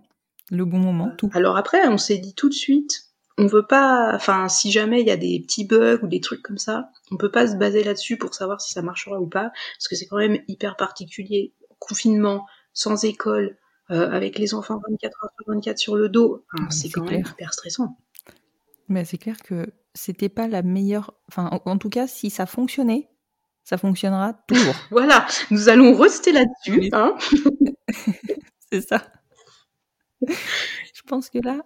le bon moment, tout. Alors après, on s'est dit tout de suite, on veut pas, enfin, si jamais il y a des petits bugs ou des trucs comme ça, on peut pas se baser là-dessus pour savoir si ça marchera ou pas, parce que c'est quand même hyper particulier. Confinement, sans école, euh, avec les enfants 24 heures sur 24 sur le dos, c'est quand même hyper stressant. Mais c'est clair que c'était pas la meilleure, enfin, en, tout cas, si ça fonctionnait, ça fonctionnera toujours. voilà, nous allons rester là-dessus. Hein c'est ça je pense que là.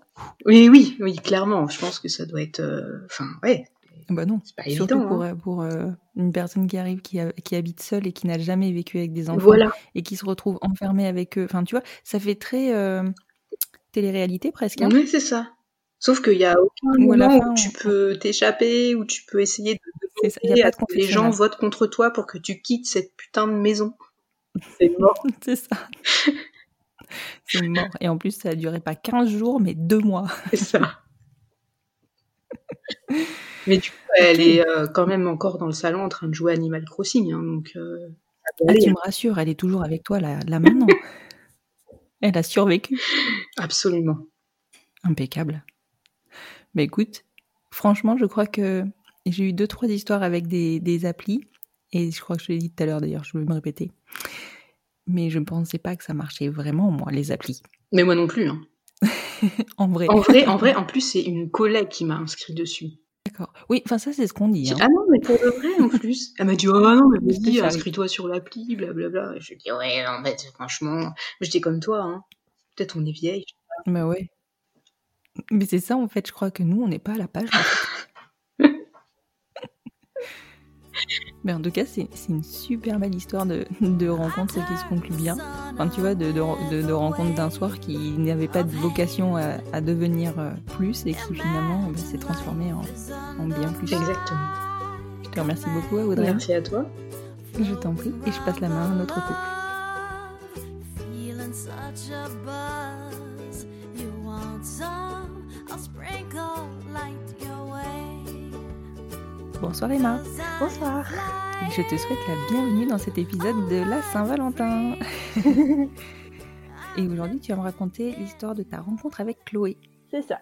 Oui, oui, oui, clairement. Je pense que ça doit être. Euh, enfin, ouais. Bah non. C'est pas Surtout pour, hein. pour euh, une personne qui arrive, qui, qui habite seule et qui n'a jamais vécu avec des enfants. Et qui se retrouve enfermée avec eux. Enfin, tu vois, ça fait très euh, télé-réalité presque. Hein. Oui, c'est ça. Sauf qu'il n'y a aucun moment où tu peux t'échapper, où tu peux essayer de, y a pas de les gens votent contre toi pour que tu quittes cette putain de maison. C'est mort. c'est ça. C'est mort. Et en plus, ça a duré pas 15 jours, mais 2 mois. C'est ça. mais du coup, elle est euh, quand même encore dans le salon en train de jouer Animal Crossing. Hein, donc, euh, ah, tu me rassures, elle est toujours avec toi là, là maintenant. elle a survécu. Absolument. Impeccable. Mais écoute, franchement, je crois que j'ai eu deux, trois histoires avec des, des applis. Et je crois que je l'ai dit tout à l'heure d'ailleurs, je vais me répéter mais je ne pensais pas que ça marchait vraiment, moi, les applis. Mais moi non plus. Hein. en vrai. En vrai, en vrai, en plus, c'est une collègue qui m'a inscrit dessus. D'accord. Oui, enfin ça, c'est ce qu'on dit. Hein. Ah non, mais pour de vrai, en plus. Elle m'a dit, oh non, mais vas-y, inscris-toi sur l'appli, blablabla. Et je lui ai dit, ouais, en fait, franchement, j'étais comme toi, hein. Peut-être on est vieille. Bah ouais. Mais c'est ça, en fait, je crois que nous, on n'est pas à la page. Mais en tout cas, c'est une super belle histoire de, de, rencontre qui se conclut bien. Enfin, tu vois, de, de, de rencontre d'un soir qui n'avait pas de vocation à, devenir euh, plus et qui finalement bah, s'est transformé en, en, bien plus. Exactement. Je te remercie beaucoup, Audrey. Merci à toi. Je t'en prie et je passe la main à notre couple. Bonsoir Emma. Bonsoir. je te souhaite la bienvenue dans cet épisode de la Saint-Valentin. et aujourd'hui, tu vas me raconter l'histoire de ta rencontre avec Chloé. C'est ça.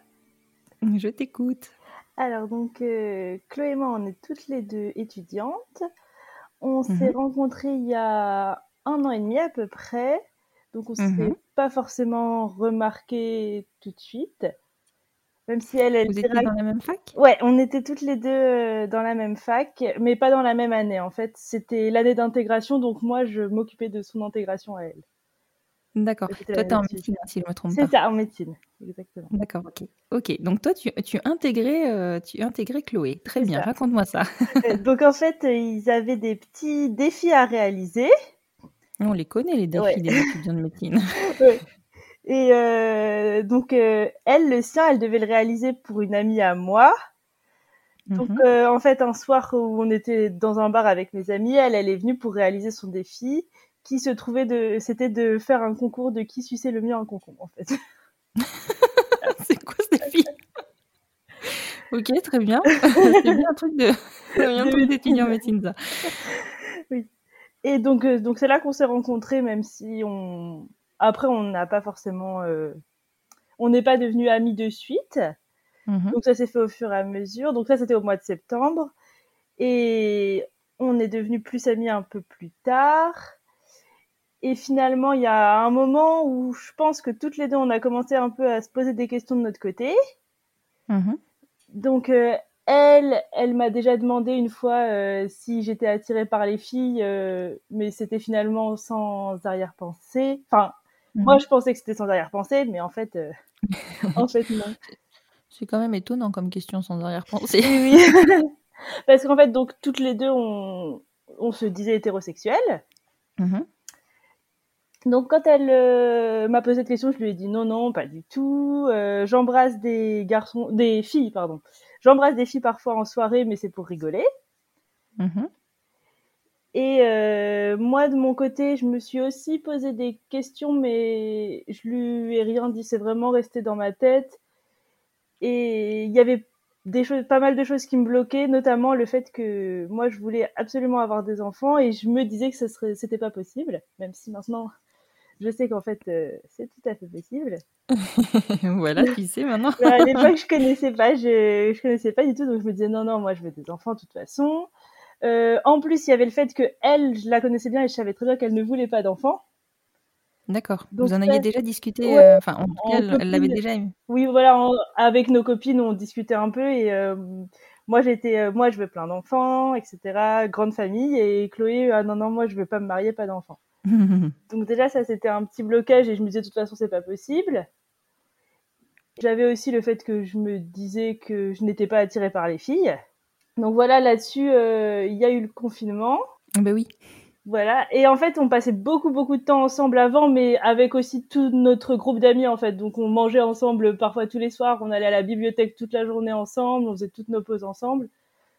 Je t'écoute. Alors donc, euh, Chloé et moi, on est toutes les deux étudiantes. On s'est mhm. rencontrées il y a un an et demi à peu près. Donc on ne s'est mhm. pas forcément remarqué tout de suite. Même si elle, elle Vous étiez dans la même fac? Ouais, on était toutes les deux euh, dans la même fac, mais pas dans la même année. En fait, c'était l'année d'intégration, donc moi, je m'occupais de son intégration à elle. D'accord. Toi, tu es en médecine, si je ne me trompe pas. C'est ça, en médecine, exactement. D'accord, ok. Ok, donc toi, tu, tu, intégrais, euh, tu intégrais Chloé. Très bien, raconte-moi ça. donc en fait, ils avaient des petits défis à réaliser. On les connaît, les défis des étudiants de médecine. oui. Et euh, donc, euh, elle, le sien, elle devait le réaliser pour une amie à moi. Donc, mhm. euh, en fait, un soir où on était dans un bar avec mes amis, elle, elle est venue pour réaliser son défi, qui se trouvait de, c'était de faire un concours de qui suçait le mieux un concombre, en fait. C'est quoi ce défi? Ok, très bien. C'est bien un truc de, un truc d'étudiant en médecine, ça. Oui. Et donc, donc c'est là qu'on s'est rencontrés, même si on, après, on n'a pas forcément, euh, on n'est pas devenus amis de suite. Mhm. Donc ça s'est fait au fur et à mesure. Donc ça, c'était au mois de septembre. Et on est devenus plus amis un peu plus tard. Et finalement, il y a un moment où je pense que toutes les deux, on a commencé un peu à se poser des questions de notre côté. Mhm. Donc, euh, elle, elle m'a déjà demandé une fois euh, si j'étais attirée par les filles, euh, mais c'était finalement sans arrière-pensée. Enfin, mhm. moi, je pensais que c'était sans arrière-pensée, mais en fait, en fait, non. C'est quand même étonnant comme question sans arrière-pensée. Oui, Parce qu'en fait, donc, toutes les deux, on, on se disait hétérosexuels. Mhm. Donc quand elle euh, m'a posé cette question, je lui ai dit non non, pas du tout. Euh, j'embrasse des garçons, des filles pardon. J'embrasse des filles parfois en soirée, mais c'est pour rigoler. Mhm. Et euh, moi de mon côté, je me suis aussi posé des questions, mais je lui ai rien dit. C'est vraiment resté dans ma tête. Et il y avait des choses, pas mal de choses qui me bloquaient, notamment le fait que moi je voulais absolument avoir des enfants et je me disais que ce serait, c'était pas possible, même si maintenant je sais qu'en fait, euh, c'est tout à fait possible. voilà, qui sait maintenant? à l'époque, je connaissais pas, je, je connaissais pas du tout, donc je me disais non, non, moi, je veux des enfants de toute façon. Euh, en plus, il y avait le fait que elle, je la connaissais bien et je savais très bien qu'elle ne voulait pas d'enfants. D'accord. Vous en aviez déjà discuté, euh, enfin, en tout cas, elle l'avait déjà eu. Oui, voilà, avec nos copines, on discutait un peu et moi, j'étais, moi, je veux plein d'enfants, etc. Grande famille et Chloé, ah non, non, moi, je veux pas me marier, pas d'enfants. Donc déjà, ça c'était un petit blocage et je me disais de toute façon c'est pas possible. J'avais aussi le fait que je me disais que je n'étais pas attirée par les filles. Donc voilà, là-dessus, euh, il y a eu le confinement. Ben oui. Voilà. Et en fait, on passait beaucoup, beaucoup de temps ensemble avant, mais avec aussi tout notre groupe d'amis, en fait. Donc, on mangeait ensemble parfois tous les soirs. On allait à la bibliothèque toute la journée ensemble. On faisait toutes nos pauses ensemble.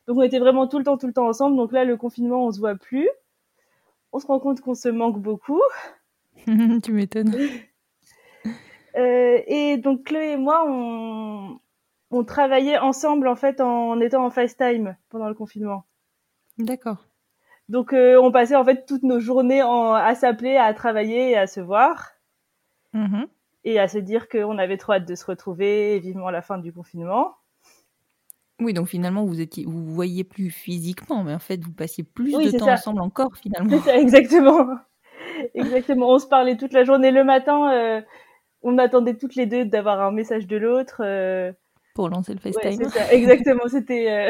Donc, on était vraiment tout le temps, tout le temps ensemble. Donc là, le confinement, on se voit plus on se rend compte qu'on se manque beaucoup. tu m'étonnes. Euh, et donc Chloé et moi, on, on travaillait ensemble en fait en étant en FaceTime pendant le confinement. D'accord. Donc euh, on passait en fait toutes nos journées à s'appeler, à travailler et à se voir. Mm-hmm. Et à se dire qu'on avait trop hâte de se retrouver vivement la fin du confinement. Oui, donc finalement, vous étiez, vous voyiez plus physiquement, mais en fait, vous passiez plus de temps ensemble encore finalement. Ça, exactement. exactement. On se parlait toute la journée. Le matin, euh, on attendait toutes les deux d'avoir un message de l'autre. Euh. Pour lancer le FaceTime. ça, exactement. C'était.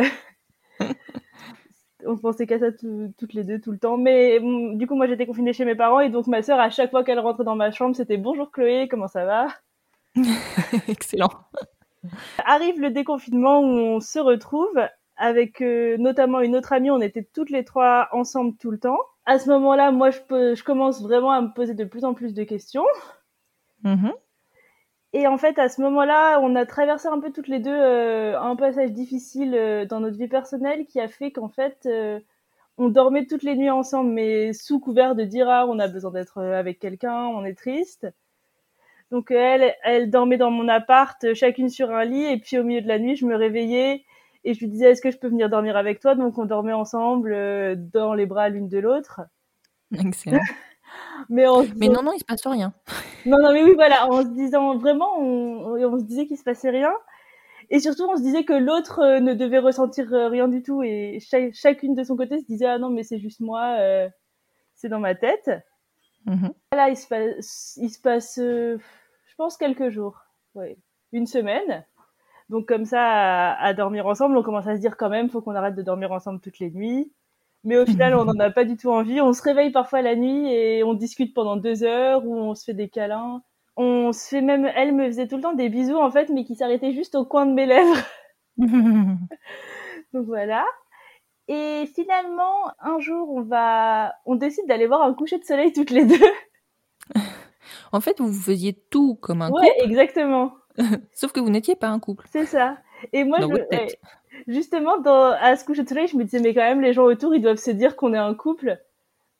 Euh, on pensait qu'à ça toutes les deux tout le temps. Mais mm, du coup, moi, j'étais confinée chez mes parents et donc ma sœur, à chaque fois qu'elle rentrait dans ma chambre, c'était bonjour Chloé, comment ça va? Excellent. Arrive le déconfinement où on se retrouve avec euh, notamment une autre amie, on était toutes les trois ensemble tout le temps. À ce moment-là, moi, je, je, commence vraiment à me poser de plus en plus de questions. Mm-hmm. Et en fait, à ce moment-là, on a traversé un peu toutes les deux euh, un passage difficile euh, dans notre vie personnelle qui a fait qu'en fait, on dormait toutes les nuits ensemble, mais sous couvert de dire ah, on a besoin d'être avec quelqu'un, on est triste. Donc elle, elle dormait dans mon appart, chacune sur un lit, et puis au milieu de la nuit, je me réveillais et je lui disais est-ce que je peux venir dormir avec toi? Donc on dormait ensemble euh, dans les bras l'une de l'autre. Excellent. mais, mais non, non, il se passe rien. non, non, mais oui, voilà, en se disant vraiment, on, on se disait qu'il se passait rien. Et surtout, on se disait que l'autre euh, ne devait ressentir euh, rien du tout. Et chacune de son côté se disait ah non, mais c'est juste moi, c'est dans ma tête. Mhm. Là, il se passe, il se passe euh, je pense, quelques jours. Ouais. Une semaine. Donc, comme ça, à, dormir ensemble, on commence à se dire quand même, faut qu'on arrête de dormir ensemble toutes les nuits. Mais au final, on n'en a pas du tout envie. On se réveille parfois la nuit et on discute pendant deux heures ou on se fait des câlins. On se fait même, elle me faisait tout le temps des bisous en fait, mais qui s'arrêtaient juste au coin de mes lèvres. Donc voilà. Et finalement, un jour, on va, on décide d'aller voir un coucher de soleil toutes les deux. en fait, vous faisiez tout comme un couple. Ouais, exactement. Sauf que vous n'étiez pas un couple. C'est ça. Et moi, je, justement, dans, à ce coucher de soleil, je me disais, mais quand même, les gens autour, ils doivent se dire qu'on est un couple.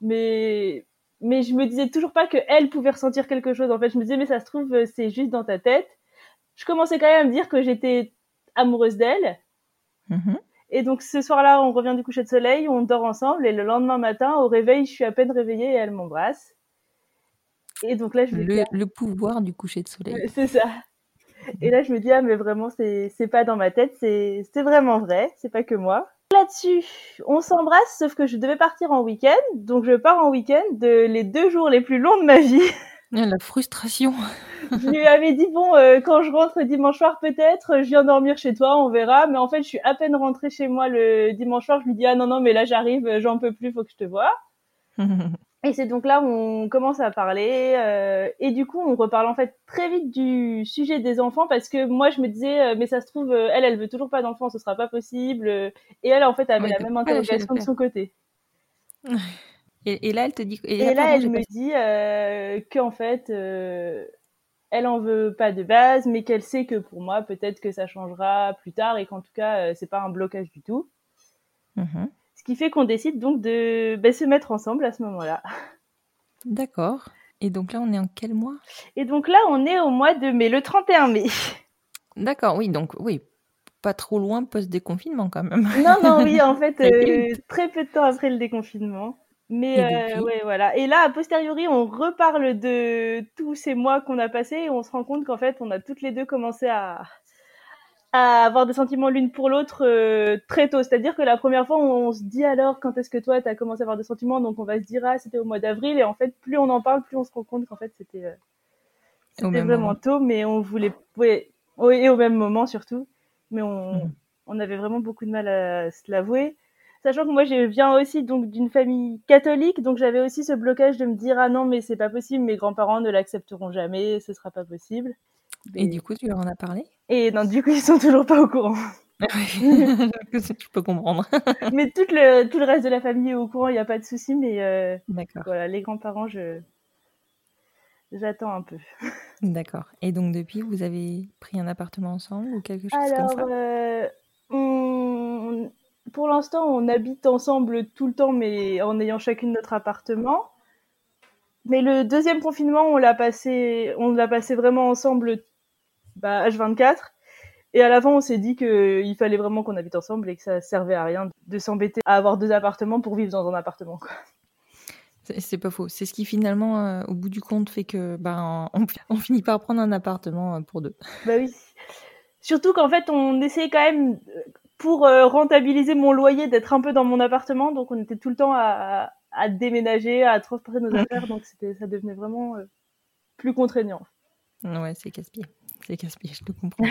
Mais, mais je me disais toujours pas que elle pouvait ressentir quelque chose. En fait, je me disais, mais ça se trouve, c'est juste dans ta tête. Je commençais quand même à me dire que j'étais amoureuse d'elle. Mm et donc ce soir-là, on revient du coucher de soleil, on dort ensemble, et le lendemain matin, au réveil, je suis à peine réveillée et elle m'embrasse. Et donc là, je le, le pouvoir du coucher de soleil. C'est ça. Et là, je me dis ah mais vraiment, c'est pas dans ma tête, c'est c'est vraiment vrai, c'est pas que moi. Là-dessus, on s'embrasse, sauf que je devais partir en week-end, donc je pars en week-end de les deux jours les plus longs de ma vie. La frustration. je lui avais dit bon, euh, quand je rentre dimanche soir peut-être, je viens dormir chez toi, on verra. Mais en fait, je suis à peine rentrée chez moi le dimanche soir. Je lui dis ah non non, mais là j'arrive, j'en peux plus, faut que je te vois. et c'est donc là où on commence à parler euh, et du coup on reparle en fait très vite du sujet des enfants parce que moi je me disais euh, mais ça se trouve elle elle veut toujours pas d'enfants, ce sera pas possible. Et elle en fait avait la même interrogation de son côté. Et, là, elle te dit. Et, là, elle me dit euh, qu'en fait, euh, elle en veut pas de base, mais qu'elle sait que pour moi, peut-être que ça changera plus tard et qu'en tout cas, euh, c'est pas un blocage du tout. Mm-hmm. Qui fait qu'on décide donc de ben, se mettre ensemble à ce moment-là. D'accord. Et donc là, on est en quel mois? Et donc là, on est au mois de mai, le 31 mai. D'accord, oui, donc oui, pas trop loin post-déconfinement quand même. Non, non, oui, en fait, euh, très peu de temps après le déconfinement. Mais euh, ouais, voilà. Et là, a posteriori, on reparle de tous ces mois qu'on a passés et on se rend compte qu'en fait, on a toutes les deux commencé à, à avoir des sentiments l'une pour l'autre euh, très tôt. C'est-à-dire que la première fois, on, se dit alors quand est-ce que toi, tu as commencé à avoir des sentiments? Donc on va se dire, ah, c'était au mois d'avril. Et en fait, plus on en parle, plus on se rend compte qu'en fait, c'était euh, vraiment tôt, mais on voulait. Ouais, et au même moment surtout. Mais on, mmh. on avait vraiment beaucoup de mal à se l'avouer. Sachant que moi, je viens aussi donc d'une famille catholique, donc j'avais aussi ce blocage de me dire ah non mais c'est pas possible, mes grands-parents ne l'accepteront jamais, ce sera pas possible. Et du coup, tu leur en as parlé? Et non, du coup, ils sont toujours pas au courant. je peux comprendre. mais tout le, tout le reste de la famille est au courant, il n'y a pas de souci, mais euh, voilà, les grands-parents, je j'attends un peu. D'accord. Et donc depuis, vous avez pris un appartement ensemble ou quelque chose comme ça? euh, on pour l'instant, on habite ensemble tout le temps, mais en ayant chacune notre appartement. Mais le deuxième confinement, on l'a passé, on l'a passé vraiment ensemble, bah, H24. Et à l'avant, on s'est dit qu'il fallait vraiment qu'on habite ensemble et que ça servait à rien de s'embêter à avoir deux appartements pour vivre dans un appartement. C'est pas faux. C'est ce qui finalement, euh, au bout du compte, fait que bah, on, finit par prendre un appartement euh, pour deux. Bah oui. Surtout qu'en fait, on essayait quand même, pour euh, rentabiliser mon loyer d'être un peu dans mon appartement. Donc on était tout le temps à, à déménager, à transporter nos affaires. Donc ça devenait vraiment euh, plus contraignant. Ouais, c'est casse-pied. C'est casse-pied, je te comprends.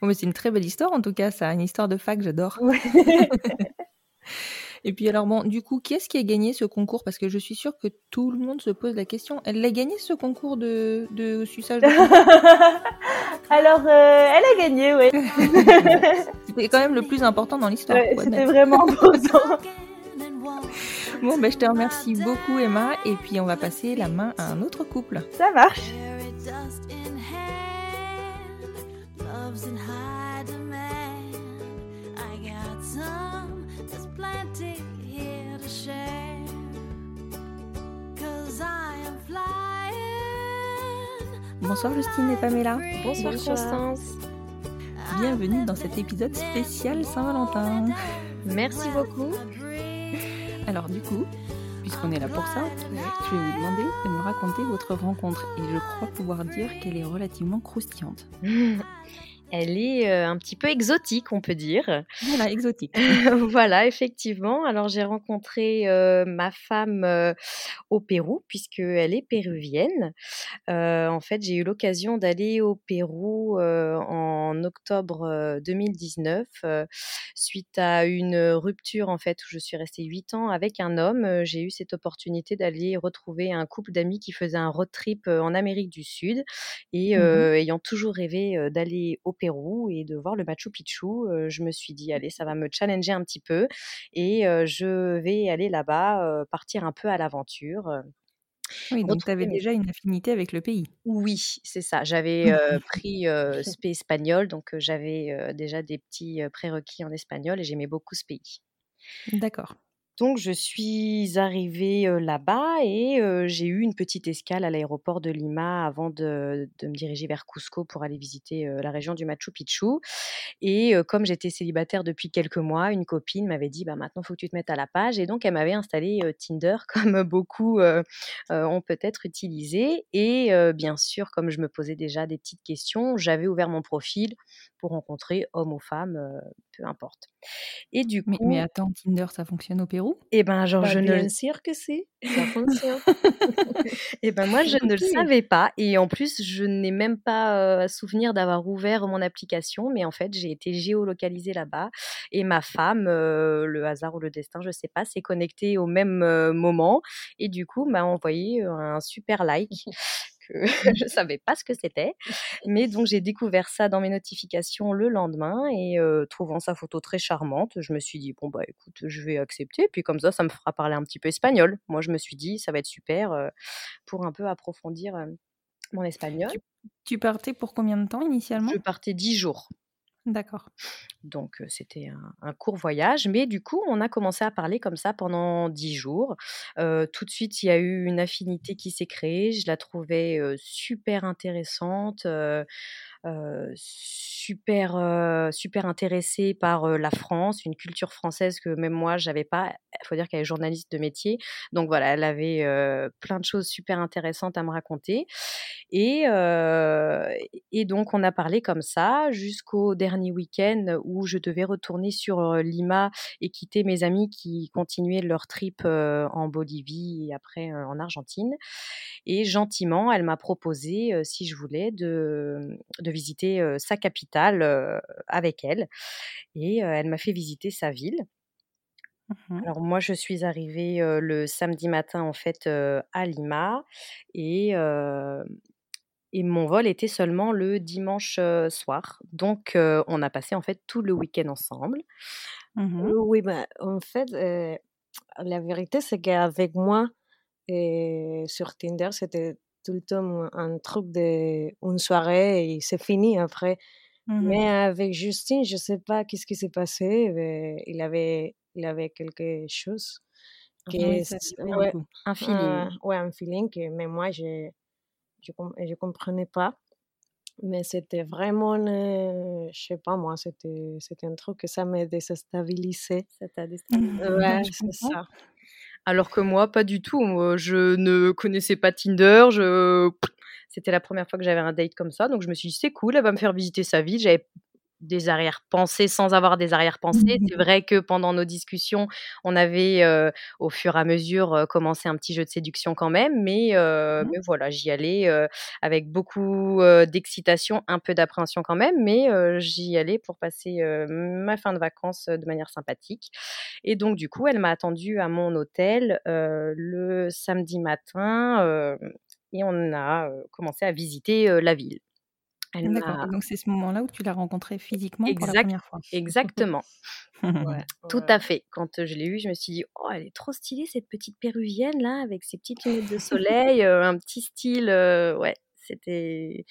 bon, mais c'est une très belle histoire en tout cas. Ça, une histoire de fac, j'adore. Et puis alors bon, du coup, qui est-ce qui a gagné ce concours? Parce que je suis sûre que tout le monde se pose la question. Elle a gagné ce concours de, de suçage de Alors, euh, elle a gagné, oui. C'était quand même le plus important dans l'histoire. C'était vraiment important. bon, ben, je te remercie beaucoup, Emma. Et puis, on va passer la main à un autre couple. Ça marche. Bonsoir Justine et Pamela. Bonsoir, Constance. Bienvenue dans cet épisode spécial Saint-Valentin. Merci beaucoup. Alors du coup, puisqu'on est là pour ça, je vais vous demander de me raconter votre rencontre et je crois pouvoir dire qu'elle est relativement croustillante. Elle est un petit peu exotique, on peut dire. Voilà, exotique. voilà, effectivement. Alors j'ai rencontré ma femme au Pérou, puisqu'elle est péruvienne. en fait, j'ai eu l'occasion d'aller au Pérou en octobre 2019, suite à une rupture, en fait, où je suis restée huit ans avec un homme. j'ai eu cette opportunité d'aller retrouver un couple d'amis qui faisait un road trip en Amérique du Sud. Et mmh ayant toujours rêvé d'aller au Pérou et de voir le Machu Picchu, je me suis dit, allez, ça va me challenger un petit peu et je vais aller là-bas, partir un peu à l'aventure. Oui, donc tu avais déjà une affinité avec le pays. Oui, c'est ça. J'avais pris SP espagnol, donc j'avais déjà des petits prérequis en espagnol et j'aimais beaucoup ce pays. D'accord. Donc je suis arrivée là-bas et j'ai eu une petite escale à l'aéroport de Lima avant de, me diriger vers Cusco pour aller visiter la région du Machu Picchu. Et comme j'étais célibataire depuis quelques mois, une copine m'avait dit bah maintenant faut que tu te mettes à la page et donc elle m'avait installé Tinder comme beaucoup ont peut-être utilisé et bien sûr comme je me posais déjà des petites questions, j'avais ouvert mon profil pour rencontrer homme ou femme, peu importe. Et du coup, mais, attends, Tinder, ça fonctionne au Pérou? Eh ben, genre, bah, je bien ne. sûr que si, ça fonctionne. eh ben, moi, je ne le savais pas. Et en plus, je n'ai même pas euh, souvenir d'avoir ouvert mon application. Mais en fait, j'ai été géolocalisée là-bas. Et ma femme, euh, le hasard ou le destin, je sais pas, s'est connectée au même euh, moment. Et du coup, m'a envoyé un super like. je ne savais pas ce que c'était. Mais donc j'ai découvert ça dans mes notifications le lendemain et trouvant sa photo très charmante, je me suis dit bon bah écoute, je vais accepter. Puis comme ça, ça me fera parler un petit peu espagnol. Moi, je me suis dit ça va être super pour un peu approfondir mon espagnol. tu partais pour combien de temps initialement? Je partais dix jours. D'accord. Donc c'était un, court voyage, mais du coup on a commencé à parler comme ça pendant dix jours. tout de suite il y a eu une affinité qui s'est créée. Je la trouvais super intéressante super, super intéressée par la France, une culture française que même moi, j'avais pas. Il faut dire qu'elle est journaliste de métier. Donc voilà, elle avait plein de choses super intéressantes à me raconter. Et, et donc, on a parlé comme ça jusqu'au dernier week-end où je devais retourner sur Lima et quitter mes amis qui continuaient leur trip en Bolivie et après en Argentine. Et gentiment, elle m'a proposé, si je voulais, de de visiter sa capitale avec elle. Et elle m'a fait visiter sa ville. Mmh Alors moi, je suis arrivée le samedi matin en fait à Lima et et mon vol était seulement le dimanche soir. Donc on a passé en fait tout le week-end ensemble. Mmh oui, bah, en fait, la vérité c'est qu'avec moi sur Tinder, c'était tout le temps un truc de une soirée et c'est fini après. Mmh mais avec Justine, je sais pas qu'est-ce qui s'est passé. il avait, il avait quelque chose. Ah ouais, un feeling. ouais, un feeling que même moi, je je, je comprenais pas. Mais c'était vraiment, je je sais pas moi, c'était, c'était un truc que ça m'a déstabilisé. Ça t'a déstabilisé. Ouais, c'est ça. Alors que moi, pas du tout. Je ne connaissais pas Tinder. Je... C'était la première fois que j'avais un date comme ça. Donc je me suis dit, c'est cool, elle va me faire visiter sa ville. Des arrière-pensées sans avoir des arrière-pensées. C'est vrai que pendant nos discussions, on avait au fur et à mesure commencé un petit jeu de séduction quand même, mais, mmh. mais voilà, j'y allais avec beaucoup d'excitation, un peu d'appréhension quand même, mais j'y allais pour passer ma fin de vacances de manière sympathique. Et donc du coup, elle m'a attendu à mon hôtel le samedi matin et on a commencé à visiter la ville. D'accord, donc c'est ce moment-là où tu l'as rencontrée physiquement pour la première fois? exactement. Ouais, tout à fait. Quand, je l'ai eue, je me suis dit: «Oh, elle est trop stylée cette petite péruvienne là, avec ses petites lunettes de soleil, un petit style», ouais, c'était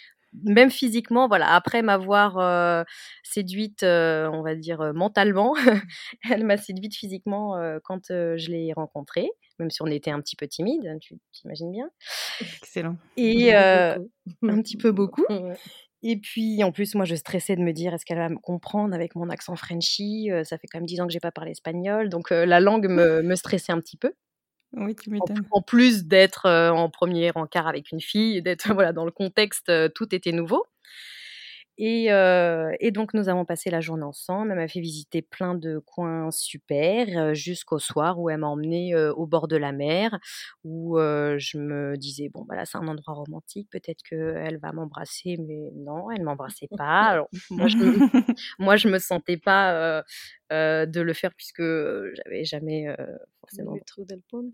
même physiquement, voilà, après m'avoir, séduite, on va dire, mentalement, elle m'a séduite physiquement, quand, je l'ai rencontrée, même si on était un petit peu timide, hein, tu t'imagines bien. Excellent. Et un petit peu beaucoup. Et puis, en plus, moi, je stressais de me dire, est-ce qu'elle va me comprendre avec mon accent Frenchy? Ça fait quand même 10 ans que j'ai pas parlé espagnol, donc la langue me, me, stressait un petit peu. Oui, tu m'étonnes. En, plus d'être en premier encart avec une fille, d'être voilà dans le contexte, tout était nouveau. Et, et, donc, nous avons passé la journée ensemble. Elle m'a fait visiter plein de coins super jusqu'au soir où elle m'a emmenée au bord de la mer, où je me disais, bon, voilà, c'est un endroit romantique, peut-être qu'elle va m'embrasser, mais non, elle m'embrassait pas. Alors, moi, je me, je me sentais pas de le faire puisque j'avais jamais forcément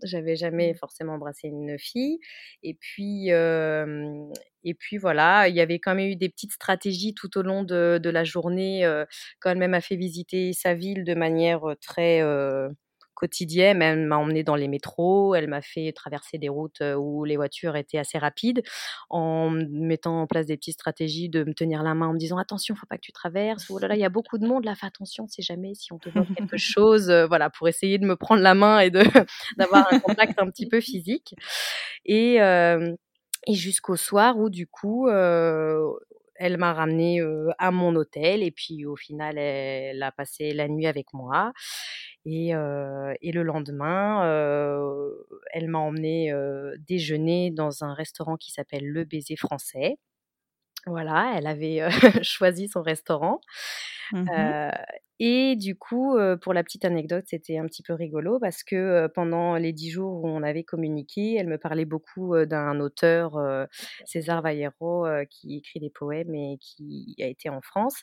j'avais jamais mmh. forcément embrassé une fille et puis et puis voilà il y avait quand même eu des petites stratégies tout au long de, de la journée quand elle même a fait visiter sa ville de manière très quotidienne. Elle m'a emmené dans les métros, elle m'a fait traverser des routes où les voitures étaient assez rapides, en mettant en place des petites stratégies de me tenir la main en me disant attention, faut pas que tu traverses. Oh là là, il y a beaucoup de monde là, fais attention, c'est jamais si on te donne quelque chose, voilà, pour essayer de me prendre la main et de d'avoir un contact un petit peu physique. Et et jusqu'au soir où du coup, elle m'a ramené à mon hôtel et puis au final, elle, a passé la nuit avec moi. Et, et le lendemain, elle m'a emmené déjeuner dans un restaurant qui s'appelle Le Baiser Français. Voilà, elle avait choisi son restaurant. Mmh et du coup, pour la petite anecdote, c'était un petit peu rigolo parce que pendant les dix jours où on avait communiqué, elle me parlait beaucoup d'un auteur, César Vallejo, qui écrit des poèmes et qui a été en France.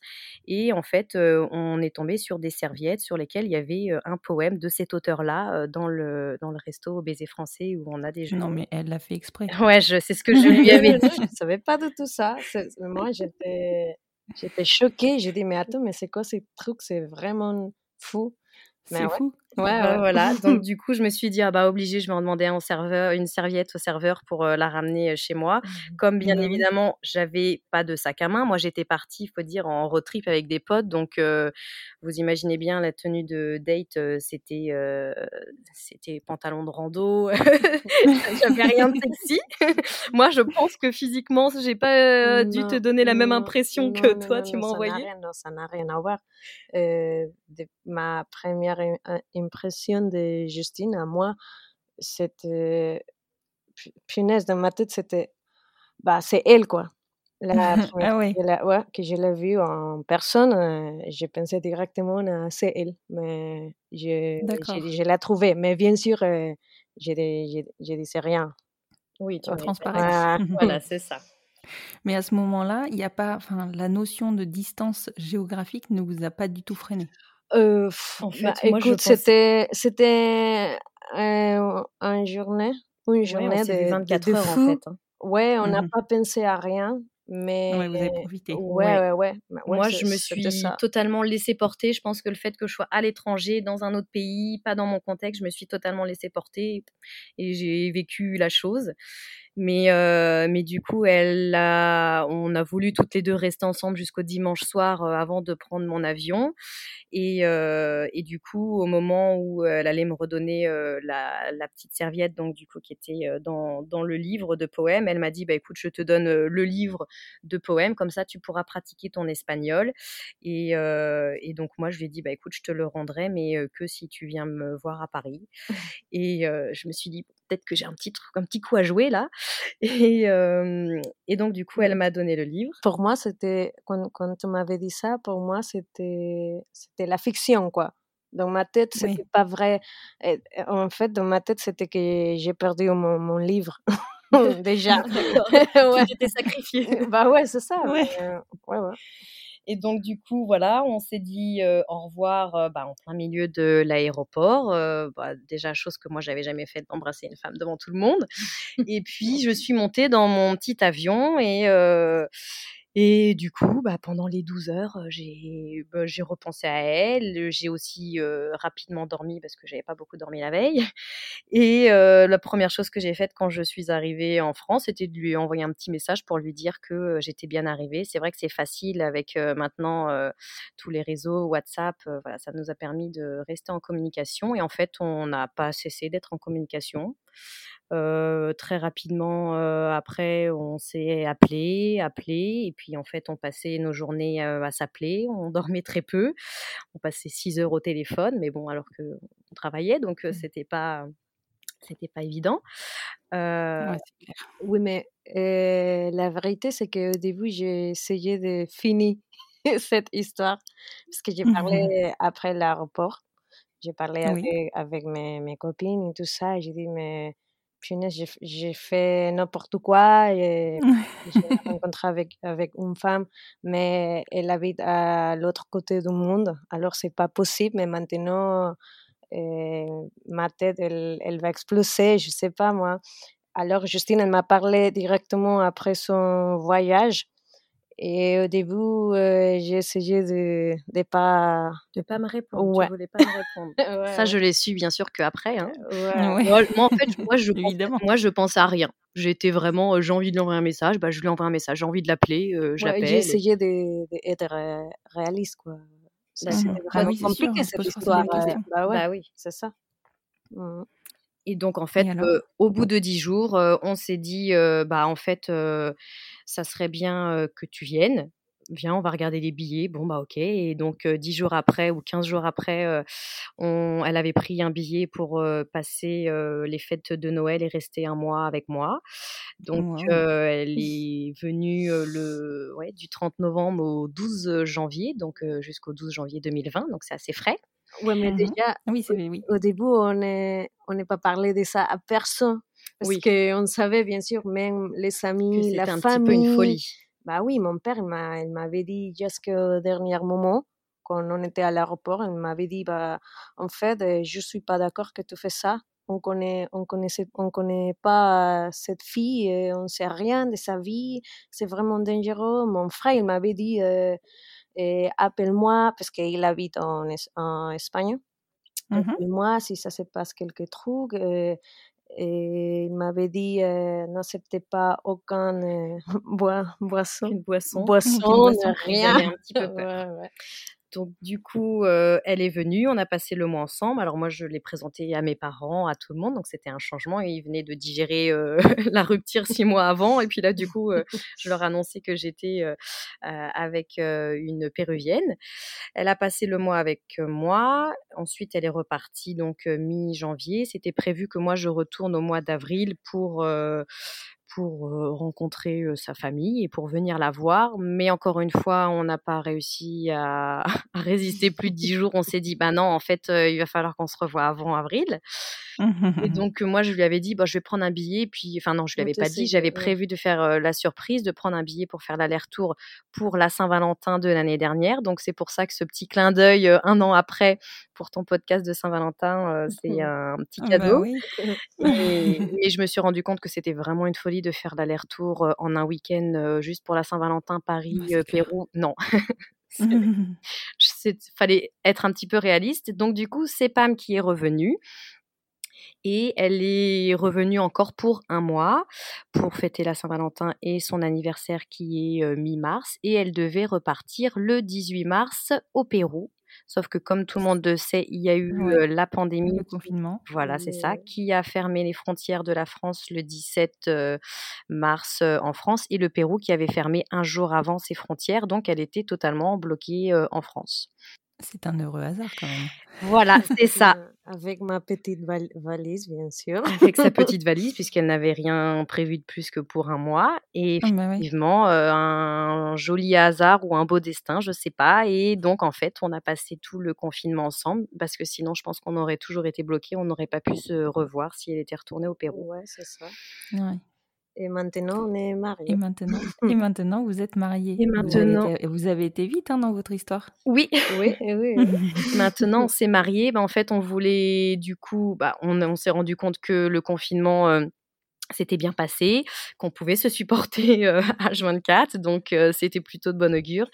Et en fait, on est tombé sur des serviettes sur lesquelles il y avait un poème de cet auteur-là dans le dans le resto au baiser français où on a des Non, mais elle l'a fait exprès. Ouais, c'est ce que je lui avais dit. je ne savais pas de tout ça. Moi, j'étais J'étais choquée. J'ai dit, mais attends, mais c'est quoi ces trucs? C'est vraiment fou. C'est fou. Ouais, voilà. Donc du coup, je me suis dit ah bah obligé, je vais en demander un serveur, une serviette au serveur pour la ramener chez moi. Mmh. Comme bien bah évidemment, j'avais pas de sac à main. Moi, j'étais partie, faut dire, en road trip avec des potes. Donc vous imaginez bien la tenue de date, c'était c'était pantalon de rando. j'avais rien de sexy. Moi, je pense que physiquement, j'ai pas dû te donner la même impression que toi, tu m'as envoyé. Non, ça n'a rien à voir. ma première impression de Justine à moi, c'était punaise dans ma tête, c'était bah c'est elle quoi. La ah oui. ouais, que je l'ai vue en personne, euh, je pensais directement à c'est elle, mais je, je, je l'ai trouvée. Mais bien sûr, euh, je, je disais rien. Oui, tu transparent. voilà, c'est ça. Mais à ce moment-là, il n'y a pas, enfin, la notion de distance géographique ne vous a pas du tout freiné. Euh, en fait, bah, écoute, c'était c'était euh, une journée, une journée de, 24 heures en fait. Hein. Ouais, on n'a pas pensé à rien, mais ouais, vous avez profité. Ouais, ouais, ouais. Bah, Moi, je me suis totalement laissé porter. Je pense que le fait que je sois à l'étranger, dans un autre pays, pas dans mon contexte, je me suis totalement laissé porter et j'ai vécu la chose. Mais, mais du coup, elle a, on a voulu toutes les deux rester ensemble jusqu'au dimanche soir avant de prendre mon avion. Et, et, du coup, au moment où elle allait me redonner la, la, petite serviette, donc du coup qui était dans, dans le livre de poèmes, elle m'a dit bah écoute, je te donne le livre de poèmes, comme ça tu pourras pratiquer ton espagnol. Et, et donc moi je lui ai dit bah écoute, je te le rendrai, mais que si tu viens me voir à Paris. et je me suis dit peut-être que j'ai un petit truc, un petit coup à jouer là. Et, et donc, du coup, elle m'a donné le livre. Pour moi, c'était, quand, quand tu m'avais dit ça, pour moi, c'était, c'était la fiction, quoi. Dans ma tête, c'était pas vrai. en fait, dans ma tête, c'était que j'ai perdu mon, mon livre. Déjà. ouais. J'étais sacrifiée. bah ouais, c'est ça. Ouais. ouais, ouais. Et donc, du coup, voilà, on s'est dit au revoir bah, en plein milieu de l'aéroport. Bah, déjà, chose que moi, j'avais jamais faite d'embrasser une femme devant tout le monde. et puis, je suis montée dans mon petit avion et, et du coup, bah, pendant les 12 heures, j'ai bah, repensé à elle. J'ai aussi rapidement dormi parce que j'avais pas beaucoup dormi la veille. Et la première chose que j'ai faite quand je suis arrivée en France, c'était de lui envoyer un petit message pour lui dire que j'étais bien arrivée. C'est vrai que c'est facile avec maintenant tous les réseaux, WhatsApp, voilà, ça nous a permis de rester en communication. Et en fait, on n'a pas cessé d'être en communication très rapidement après, on s'est appelé, appelé, et puis en fait, on passait nos journées à s'appeler. On dormait très peu. On passait 6 heures au téléphone, mais bon, alors que on travaillait, donc mmh. c'était pas c'était pas évident. oui, mais la vérité, c'est qu'au début, j'ai essayé de finir cette histoire parce que j'ai mmh parlé après l'aéroport. J'ai parlé avec, avec mes, mes, copines et tout ça. J'ai dit, mais j'ai fait n'importe quoi et j'ai rencontré avec, avec une femme, mais elle habite à l'autre côté du monde, alors c'est pas possible, mais maintenant, euh, ma tête, elle, elle, va exploser, je sais pas moi. Alors Justine, elle m'a parlé directement après son voyage Et au début, euh, j'ai essayé de ne pas... De pas me répondre, ouais. tu voulais pas me répondre. ouais, Ça, je l'ai su bien sûr qu'après. Hein. Moi, moi, en fait, moi je, pense, moi, je pense à rien. J'étais vraiment, euh, j'ai envie de lui envoyer un message, bah, je lui envoie un message. J'ai envie de l'appeler, euh, je l'appelle. J'ai essayé d'être réaliste, quoi. C'était ah vraiment compliqué cette histoire. Bah, bah, oui, c'est ça. Mmh. Et donc, en fait, euh, au bout de dix jours, euh, on s'est dit, euh, bah, en fait, ça serait bien que tu viennes. Viens, on va regarder les billets. Bon, bah, ok. Et donc, dix jours après ou quinze jours après, on, elle avait pris un billet pour passer les fêtes de Noël et rester un mois avec moi. Donc, elle est venue le, ouais, du 30 novembre au 12 janvier, donc jusqu'au 12 janvier 2020. Donc, c'est assez frais. Ouais, mais déjà, oui, oui. au début, on n'est on pas parlé de ça à personne. Parce oui. qu'on savait, bien sûr, même les amis, la un famille. Petit peu une folie. Bah oui, mon père, il m'avait dit jusqu'au dernier moment, quand on était à l'aéroport, il m'avait dit, bah, en fait, euh, je suis pas d'accord que tu fais ça. On connaît, on connaissait, on connaît pas cette fille, et on sait rien de sa vie, c'est vraiment dangereux. Mon frère, il m'avait dit, euh, appelle-moi, parce qu'il habite en, en Espagne. Mmh appelle-moi si ça se passe quelque truc. Et il m'avait dit euh, n'acceptez pas aucun euh, boisson, boisson, boisson, rien. Un petit peu peur. ouais, ouais. Donc du coup, euh, elle est venue, on a passé le mois ensemble. Alors moi, je l'ai présenté à mes parents, à tout le monde, donc c'était un changement. Ils venaient de digérer euh, la rupture six mois avant. Et puis là, du coup, euh, je leur ai annoncé que j'étais avec une péruvienne. Elle a passé le mois avec moi. Ensuite, elle est repartie donc mi-janvier. C'était prévu que moi je retourne au mois d'avril pour pour rencontrer sa famille et pour venir la voir. Mais encore une fois, on n'a pas réussi à, à, résister plus de dix jours. On s'est dit, bah non, en fait, il va falloir qu'on se revoie avant avril. et donc, moi, je lui avais dit, bah, je vais prendre un billet. Puis, enfin, non, je lui avais pas dit. J'avais prévu de faire la surprise, de prendre un billet pour faire l'aller-retour pour la Saint-Valentin de l'année dernière. Donc, c'est pour ça que ce petit clin d'œil un an après pour ton podcast de Saint-Valentin, c'est un petit ah bah cadeau. et, mais je me suis rendu compte que c'était vraiment une folie de faire l'aller-retour en un week-end juste pour la Saint-Valentin, Paris, Pérou? Non. Il fallait être un petit peu réaliste. Donc, du coup, c'est Pam qui est revenue. Et elle est revenue encore pour un mois pour fêter la Saint-Valentin et son anniversaire qui est mi-mars. Et elle devait repartir le 18 mars au Pérou Sauf que comme tout le monde le sait, il y a eu la pandémie. Le confinement. Voilà, c'est ça, qui a fermé les frontières de la France le 17 mars en France et le Pérou qui avait fermé un jour avant ses frontières. Donc elle était totalement bloquée en France. C'est un heureux hasard quand même. Voilà, c'est ça. Avec ma petite valise, bien sûr. Avec sa petite valise, puisqu'elle n'avait rien prévu de plus que pour un mois. Et ah bah effectivement, euh, un joli hasard ou un beau destin, je ne sais pas. Et donc, en fait, on a passé tout le confinement ensemble, parce que sinon, je pense qu'on aurait toujours été bloqués. On n'aurait pas pu se revoir si elle était retournée au Pérou. Ouais, c'est ça. Ouais. Et maintenant, on est mariés. Et maintenant, et maintenant vous êtes mariés. Et maintenant. Vous avez été, vous avez été vite hein, dans votre histoire. Oui. oui, oui, maintenant, on s'est mariés. Bah, en fait, on voulait, du coup, bah, on, on s'est rendu compte que le confinement. Euh, c'était bien passé, qu'on pouvait se supporter euh, H24, donc euh, c'était plutôt de bon augure.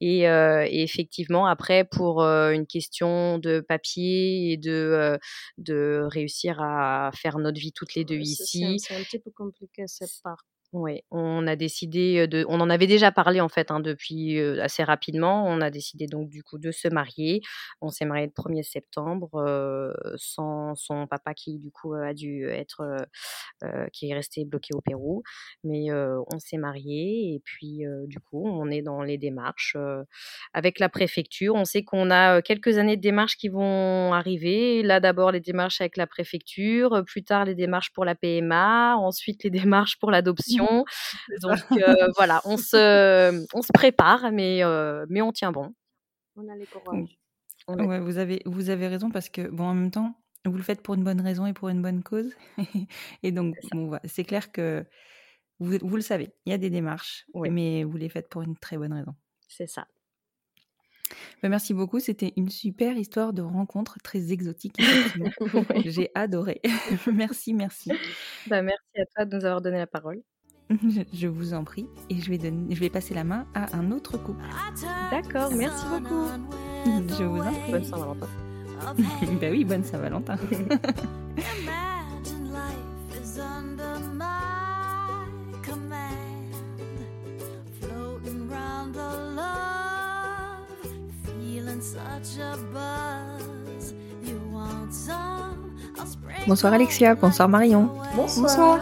Et, euh, et effectivement, après, pour euh, une question de papier et de, de réussir à faire notre vie toutes les deux ici. C'est un petit peu compliqué cette part. Oui, on a décidé de, on en avait déjà parlé en fait hein, depuis assez rapidement. On a décidé donc du coup de se marier. On s'est marié le 1er septembre sans son papa qui du coup a dû être, qui est resté bloqué au Pérou. Mais on s'est marié et puis du coup on est dans les démarches avec la préfecture. On sait qu'on a quelques années de démarches qui vont arriver. Là d'abord les démarches avec la préfecture, plus tard les démarches pour la PMA, ensuite les démarches pour l'adoption. Donc euh, voilà, on se, on se prépare, mais, euh, mais on tient bon. On a les courage. Ouais, vous avez, vous avez raison parce que, bon, en même temps, vous le faites pour une bonne raison et pour une bonne cause. et donc, bon, c'est clair que vous, vous, le savez, il y a des démarches, mais vous les faites pour une très bonne raison. C'est ça. Bah, merci beaucoup, c'était une super histoire de rencontre très exotique. J'ai adoré. merci, merci. Bah, merci à toi de nous avoir donné la parole. Je vous en prie, et je vais, donner, je vais passer la main à un autre couple. D'accord, merci beaucoup. Je vous en prie. Bonne Saint-Valentin. bah oui, bonne Saint-Valentin. Bonsoir Alexia, bonsoir Marion. Bonsoir.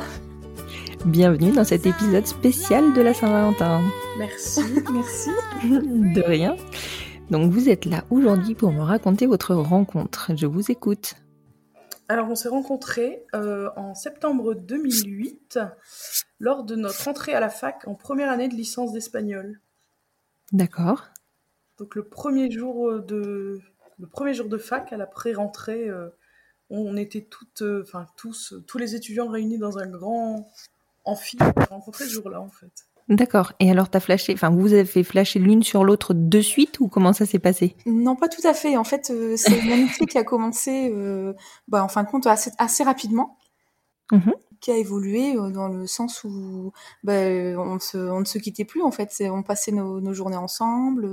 Bienvenue dans cet épisode spécial de la Saint-Valentin. Merci, merci. De rien. Donc vous êtes là aujourd'hui pour me raconter votre rencontre. Je vous écoute. Alors on s'est rencontrés euh, en septembre 2008 lors de notre entrée à la fac en première année de licence d'espagnol. D'accord. Donc le premier jour de le premier jour de fac à la pré-rentrée, euh, on était toutes, euh, enfin tous, tous les étudiants réunis dans un grand amphi. On s'est rencontrés ce jour-là en fait. D'accord. Et alors, t'as flashé, enfin, vous avez fait flasher l'une sur l'autre de suite ou comment ça s'est passé? Non, pas tout à fait. En fait, euh, c'est une amitié qui a commencé, bah, en fin de compte, assez, assez rapidement. Mmh qui a évolué dans le sens où bah, on, se, on, ne se quittait plus en fait. On passait nos, nos journées ensemble.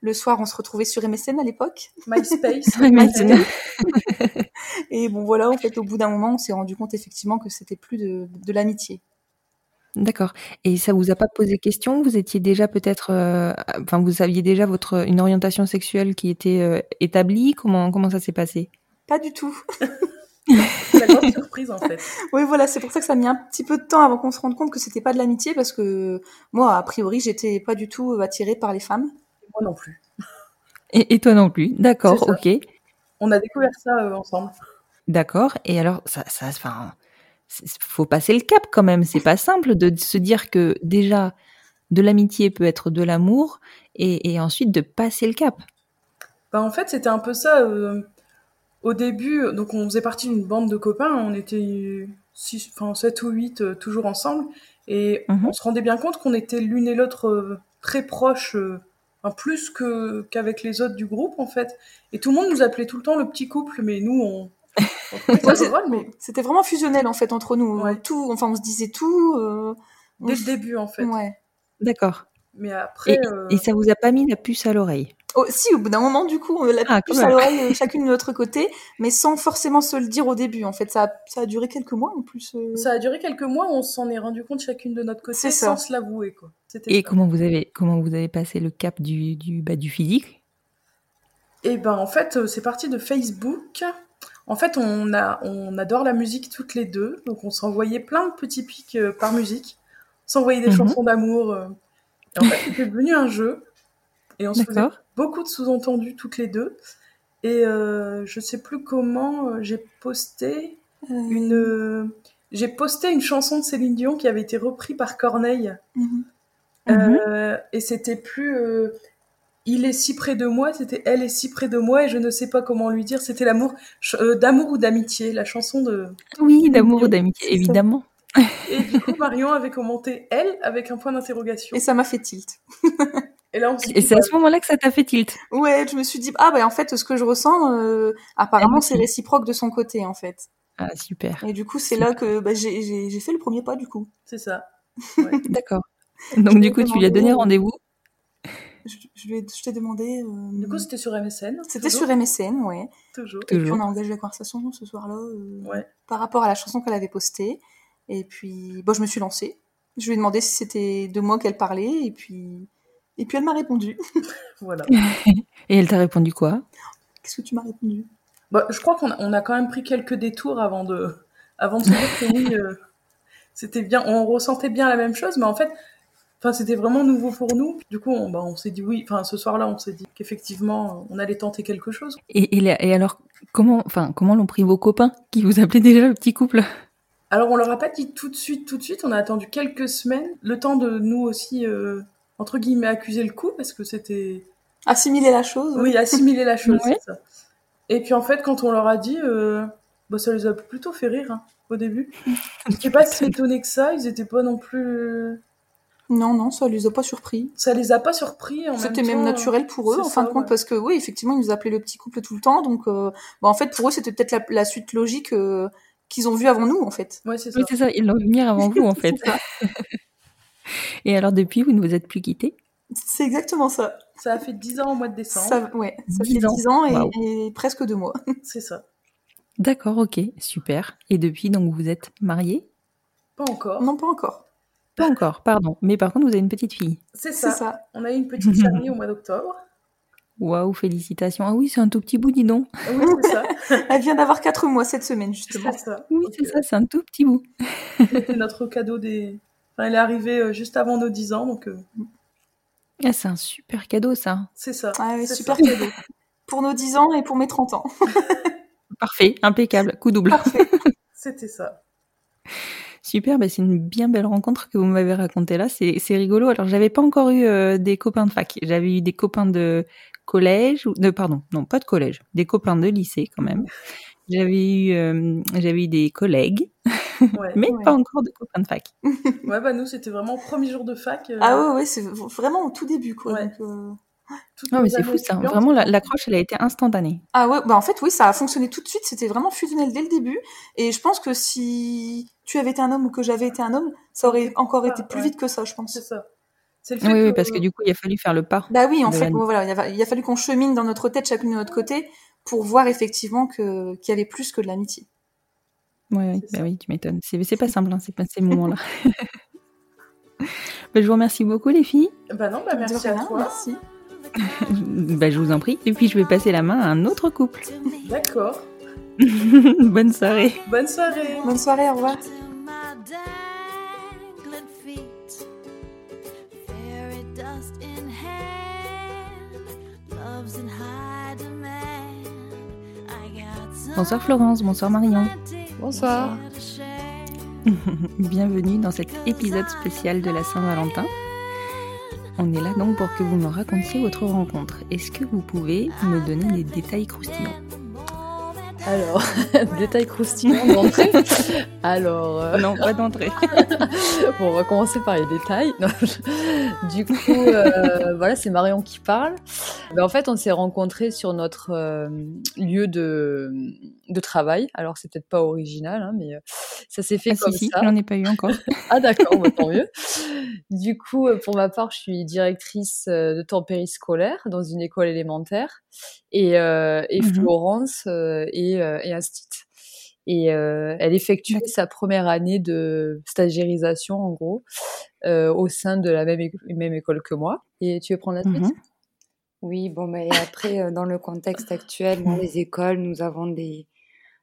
Le soir, on se retrouvait sur MSN à l'époque. MySpace. et bon voilà, en fait, au bout d'un moment, on s'est rendu compte effectivement que c'était plus de, de l'amitié. D'accord. Et ça vous a pas posé question? Vous étiez déjà peut-être, euh, enfin, vous aviez déjà votre une orientation sexuelle qui était euh, établie? Comment comment ça s'est passé? Pas du tout. la grande surprise en fait. Oui, voilà, c'est pour ça que ça a mis un petit peu de temps avant qu'on se rende compte que c'était pas de l'amitié parce que moi, a priori, j'étais pas du tout attirée par les femmes. Moi non plus. Et, et toi non plus, d'accord, ok. On a découvert ça euh, ensemble. D'accord. Et alors, ça, ça, enfin, faut passer le cap quand même. C'est pas simple de se dire que déjà de l'amitié peut être de l'amour et, et, ensuite de passer le cap. Bah en fait, c'était un peu ça. Euh, au début, donc on faisait partie d'une bande de copains, on était six, enfin 7 ou 8 euh, toujours ensemble, et Mhm. on se rendait bien compte qu'on était l'une et l'autre euh, très proches, enfin, plus que qu'avec les autres du groupe en fait. Et tout le monde nous appelait tout le temps le petit couple, mais nous on, mais C'était vraiment fusionnel en fait entre nous. Ouais. Tout, enfin, on se disait tout. euh, on dès le début en fait. Ouais. D'accord. Mais après, Et, euh, et ça vous a pas mis la puce à l'oreille? Oh, si, au bout d'un moment, du coup, on l'a Ah, plus à l'oreille, euh, chacune de notre côté, mais sans forcément se le dire au début. En fait, ça a, ça a duré quelques mois en plus. euh. ça a duré quelques mois, on s'en est rendu compte chacune de notre côté sans se l'avouer quoi. C'était Et ça. comment vous avez comment vous avez passé le cap du du bah, du physique? Et ben en fait, euh, c'est parti de Facebook. En fait, on, a, on adore la musique toutes les deux, donc on s'envoyait plein de petits pics euh, par musique, on s'envoyait des Mhm. chansons d'amour. euh. Et en fait, c'était devenu un jeu, et on se faisait. Beaucoup de sous-entendus toutes les deux. Et euh, je sais plus comment euh, j'ai posté Euh, une, euh, j'ai posté une chanson de Céline Dion qui avait été reprise par Corneille. mhm. Euh, et c'était plus euh, il est si près de moi, c'était elle est si près de moi et je ne sais pas comment lui dire. C'était l'amour euh, d'amour ou d'amitié, la chanson de. Oui, d'amour ou d'amitié, évidemment. Et du coup, Marion avait commenté elle avec un point d'interrogation. Et ça m'a fait tilt. Et là, on s'est Et dit, c'est à bah, ce moment-là que ça t'a fait tilt. Ouais, je me suis dit, ah, bah, en fait, ce que je ressens, euh, apparemment, Elle c'est aussi. réciproque de son côté, en fait. Ah super. Et du coup, c'est là que bah, j'ai- j'ai j'ai fait le premier pas, du coup. c'est ça. D'accord. Donc du coup, tu lui as donné rendez-vous. Je, je lui ai, je t'ai demandé. euh, Du coup, c'était sur MSN. c'était toujours, sur MSN, ouais. Toujours. Et puis on a engagé la conversation ce soir-là euh, Ouais. par rapport à la chanson qu'elle avait postée. Et puis, bon, je me suis lancée. Je lui ai demandé si c'était de moi qu'elle parlait. Et puis, et puis elle m'a répondu. Voilà. Et elle t'a répondu quoi? Qu'est-ce que tu m'as répondu? Bah, je crois qu'on a, on a quand même pris quelques détours avant de, avant de se dire que oui, euh, c'était bien, on ressentait bien la même chose, mais en fait, enfin, c'était vraiment nouveau pour nous. Du coup, on, bah, on s'est dit oui, enfin, ce soir-là, on s'est dit qu'effectivement, on allait tenter quelque chose. et, et, alors comment enfin comment l'ont pris vos copains qui vous appelaient déjà le petit couple? Alors, on leur a pas dit tout de suite, tout de suite, on a attendu quelques semaines, le temps de nous aussi, euh, entre guillemets, accuser le coup, parce que c'était, Assimiler la chose oui, assimiler la chose, Ouais. c'est ça. Et puis, en fait, quand on leur a dit, euh, bah, ça les a plutôt fait rire, hein, au début. Ils étaient pas si étonnés que ça, ils étaient pas non plus, Non, non, ça les a pas surpris. ça les a pas surpris en C'était même naturel pour eux, en fin ça, de compte, ouais. parce que oui, effectivement, ils nous appelaient le petit couple tout le temps. Donc, euh, bah, en fait, pour eux, c'était peut-être la, la suite logique euh, qu'ils ont vu avant nous, en fait. Ouais, c'est ça. Oui, c'est ça. Ils l'ont vu venir avant vous, en fait. Et alors, depuis, vous ne vous êtes plus quittés? C'est exactement ça. Ça a fait 10 ans au mois de décembre. Ça, ouais, ça 10 fait ans. 10 ans et, presque deux mois. C'est ça. D'accord, ok, super. Et depuis, donc, vous êtes mariés Pas encore. Non, pas encore. Pas encore, pardon. Mais par contre, vous avez une petite fille. C'est ça. ça. On a eu une petite famille au mois d'octobre. Waouh, félicitations. Ah oui, c'est un tout petit bout, dis donc. Oui, c'est ça. Elle vient d'avoir 4 mois cette semaine, justement. C'est ça. Oui, c'est euh, ça, c'est un tout petit bout. C'était notre cadeau des. Enfin, elle est arrivée euh, juste avant nos 10 ans, donc euh, Ah, c'est un super cadeau, ça. c'est ça. Ah super ça. cadeau. Pour nos 10 ans et pour mes 30 ans. Parfait, impeccable, coup double. C'était ça. Super, bah c'est une bien belle rencontre que vous m'avez racontée là. C'est c'est rigolo. Alors, j'avais pas encore eu euh, des copains de fac. J'avais eu des copains de collège, ou de pardon, non pas de collège, des copains de lycée quand même. J'avais eu, euh, j'avais eu des collègues, Ouais. mais Ouais. pas encore de copains de fac. Ouais, bah nous, c'était vraiment au premier jour de fac. euh, Ah ouais, ouais, c'est vraiment au tout début, quoi. Ouais. donc, euh, Non, mais c'est fou ça. étudiantes. Vraiment, la- l'accroche, elle a été instantanée. Ah ouais, bah en fait, oui, ça a fonctionné tout de suite. C'était vraiment fusionnel dès le début. Et je pense que si tu avais été un homme ou que j'avais été un homme, ça aurait encore été plus Ouais. vite que ça, je pense. C'est ça. C'est le fait Oui, oui, parce que du coup, il a fallu faire le pas. Bah oui, en fait, la- bon, voilà, il a, il a fallu qu'on chemine dans notre tête, chacune de notre côté, pour voir effectivement que qu'il y avait plus que de l'amitié. Ouais, ouais, C'est bah oui, tu m'étonnes. C'est c'est pas simple, hein, c'est pas ces moments-là. Bah, je vous remercie beaucoup, les filles. Bah non, bah merci à toi. merci. bah, je vous en prie. Et puis, je vais passer la main à un autre couple. D'accord. Bonne soirée. Bonne soirée. Bonne soirée, au revoir. Bonsoir Florence, bonsoir Marion. Bonsoir. Bienvenue dans cet épisode spécial de la Saint-Valentin. On est là donc pour que vous me racontiez votre rencontre. Est-ce que vous pouvez me donner des détails croustillants Alors, détail croustillant d'entrée. Alors, euh, Non, pas d'entrée. bon, on va commencer par les détails. Non, je- Du coup, euh, voilà, c'est Marion qui parle. Ben, en fait, on s'est rencontrés sur notre euh, lieu de, de travail. Alors, c'est peut-être pas original, hein, mais euh, ça s'est fait Ah comme si, si, ça. j'en ai pas eu encore. Ah d'accord, bah, tant mieux. Du coup, euh, pour ma part, je suis directrice euh, de temps périscolaire dans une école élémentaire et, euh, et Mhm. Florence euh, est, euh, instit. Et euh, elle effectue sa première année de stagiairisation, en gros, au sein de la même, même école que moi. Et tu veux prendre la suite? Mhm. Oui, bon, bah, et après, dans le contexte actuel, dans les écoles, nous avons des,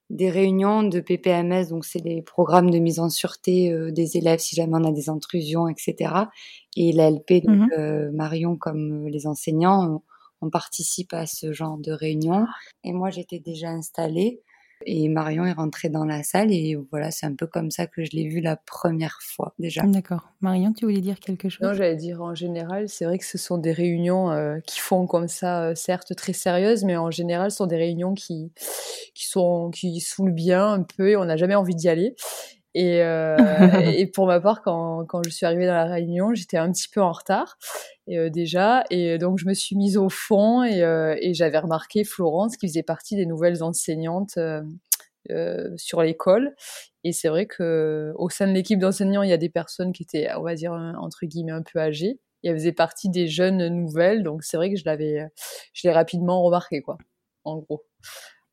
des réunions de PPMS, donc c'est les programmes de mise en sûreté euh, des élèves si jamais on a des intrusions, etc. Et la LP, donc Mhm. euh, Marion comme euh, les enseignants, on, on participe à ce genre de réunion. Et moi, j'étais déjà installée. Et Marion est rentrée dans la salle et voilà, c'est un peu comme ça que je l'ai vue la première fois déjà. D'accord. Marion, tu voulais dire quelque chose? Non, j'allais dire en général, c'est vrai que ce sont des réunions euh, qui font comme ça, euh, certes très sérieuses, mais en général, ce sont des réunions qui qui sont qui saoulent bien un peu et on n'a jamais envie d'y aller. Et, euh, et pour ma part, quand, quand je suis arrivée dans la réunion, j'étais un petit peu en retard et, euh, déjà, et donc je me suis mise au fond et, euh, et j'avais remarqué Florence qui faisait partie des nouvelles enseignantes euh, euh, sur l'école. Et c'est vrai que au sein de l'équipe d'enseignants, il y a des personnes qui étaient, on va dire entre guillemets, un peu âgées. Et elle faisait partie des jeunes nouvelles, donc c'est vrai que je l'avais, je l'ai rapidement remarqué, quoi. En gros.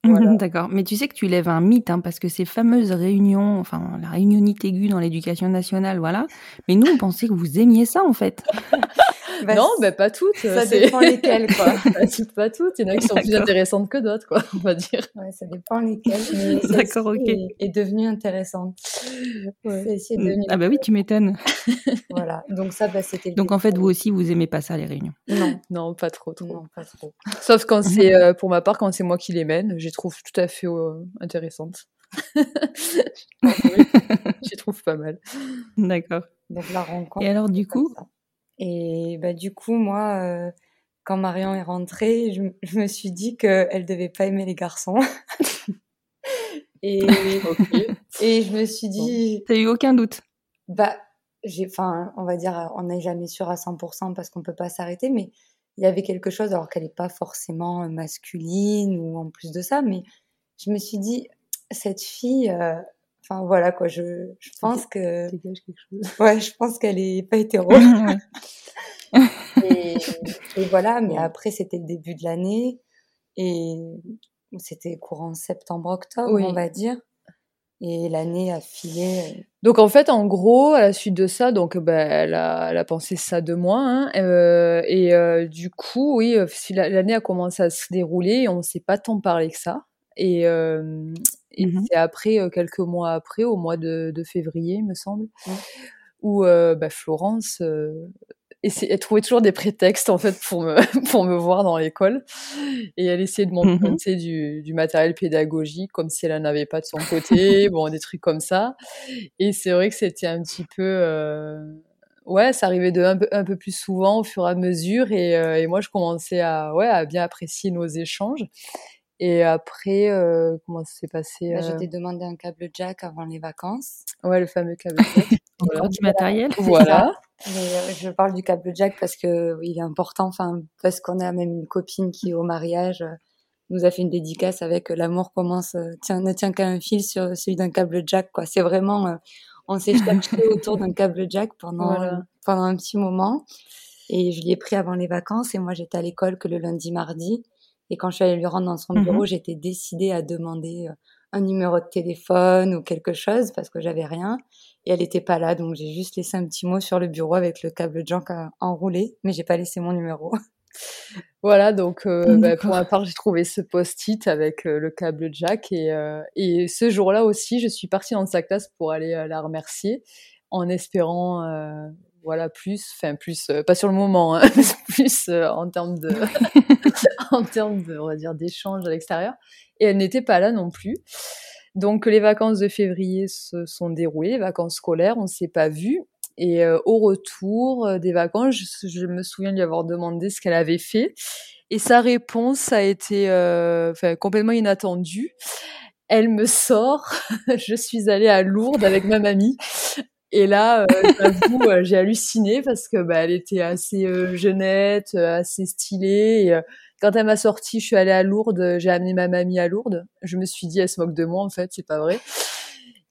Voilà. D'accord. Mais tu sais que tu lèves un mythe, hein, parce que ces fameuses réunions, enfin, la réunionnite aiguë dans l'éducation nationale, voilà. Mais nous, on pensait que vous aimiez ça, en fait. Bah, non, bah, pas toutes. ça dépend lesquelles, quoi. pas toutes, pas toutes. Il y en a qui sont plus intéressantes que d'autres, quoi, on va dire. Ouais, ça dépend lesquelles. D'accord, ok. Est, est devenue intéressante. Est devenue. Ah bah oui, tu m'étonnes. Voilà. Donc ça, bah, c'était. Donc en fait, vous aussi, vous aimez pas ça, les réunions? Non, Non, pas trop, trop. non, pas trop. Sauf quand c'est, euh, pour ma part, quand c'est moi qui les mène, je les trouve tout à fait euh, intéressantes. je les trouve pas mal. D'accord. Donc la rencontre. Et alors, du coup ça. Et bah du coup, moi, euh, quand Marion est rentrée, je, me suis dit qu'elle devait pas aimer les garçons. et et je me suis dit, T'as eu aucun doute? Bah, j'ai, enfin, on va dire, on n'est jamais sûr à 100% parce qu'on peut pas s'arrêter, mais il y avait quelque chose, alors qu'elle n'est pas forcément masculine ou en plus de ça, mais je me suis dit, cette fille, euh, Enfin voilà quoi, je, je pense que quelque chose. ouais, je pense qu'elle est pas hétéro. et, et, voilà, mais après c'était le début de l'année et c'était courant septembre-octobre, on va dire. Et l'année a filé. Euh. Donc en fait, en gros, à la suite de ça, donc bah, elle, a, elle a pensé ça de moi. Hein, euh, et euh, du coup, oui, l'année a commencé à se dérouler, on ne s'est pas tant parlé que ça. Et, et mmh c'est après, quelques mois après, au mois de, de février, il me semble, mmh. où bah, Florence et elle trouvait toujours des prétextes en fait pour me pour me voir dans l'école. Et elle essayait de mmh m'emprunter du, du matériel pédagogique comme si elle en avait pas de son côté bon des trucs comme ça. Et c'est vrai que c'était un petit peu ouais ça arrivait de un peu, un peu plus souvent au fur et à mesure. Et, euh, et moi je commençais à ouais à bien apprécier nos échanges et après, euh, comment ça s'est passé bah, Je t'ai demandé un câble jack avant les vacances. Ouais, le fameux câble jack. Encore du matériel. Voilà. Mais, je parle du câble jack parce que il est important, enfin parce qu'on a même une copine qui au mariage nous a fait une dédicace avec l'amour commence tient, ne tient qu'à un fil sur celui d'un câble jack quoi. C'est vraiment on s'est cherché autour d'un câble jack pendant pendant un petit moment et je l'ai ai pris avant les vacances et moi j'étais à l'école que le lundi mardi et quand je suis allée lui rendre dans son bureau, mmh j'étais décidée à demander un numéro de téléphone ou quelque chose parce que j'avais rien. Et elle n'était pas là, donc j'ai juste laissé un petit mot sur le bureau avec le câble junk enroulé, mais j'ai pas laissé mon numéro. Voilà, donc euh, bah, pour ma part, j'ai trouvé ce post-it avec le câble jack et, euh, et ce jour-là aussi, je suis partie dans sa classe pour aller la remercier en espérant voilà plus enfin plus pas sur le moment hein, plus en termes de en termes de on va dire d'échange à l'extérieur. Et elle n'était pas là non plus. Donc les vacances de février se sont déroulées les vacances scolaires on s'est pas vu et au retour des vacances je, me souviens lui avoir demandé ce qu'elle avait fait. Et sa réponse a été complètement inattendue. Elle me sort, je suis allée à Lourdes avec ma mamie. Et là, euh, j'avoue, euh, j'ai halluciné parce que bah, elle était assez euh, jeunette, assez stylée. Quand elle m'a sorti, je suis allée à Lourdes, j'ai amené ma mamie à Lourdes. Je me suis dit, elle se moque de moi, en fait, c'est pas vrai.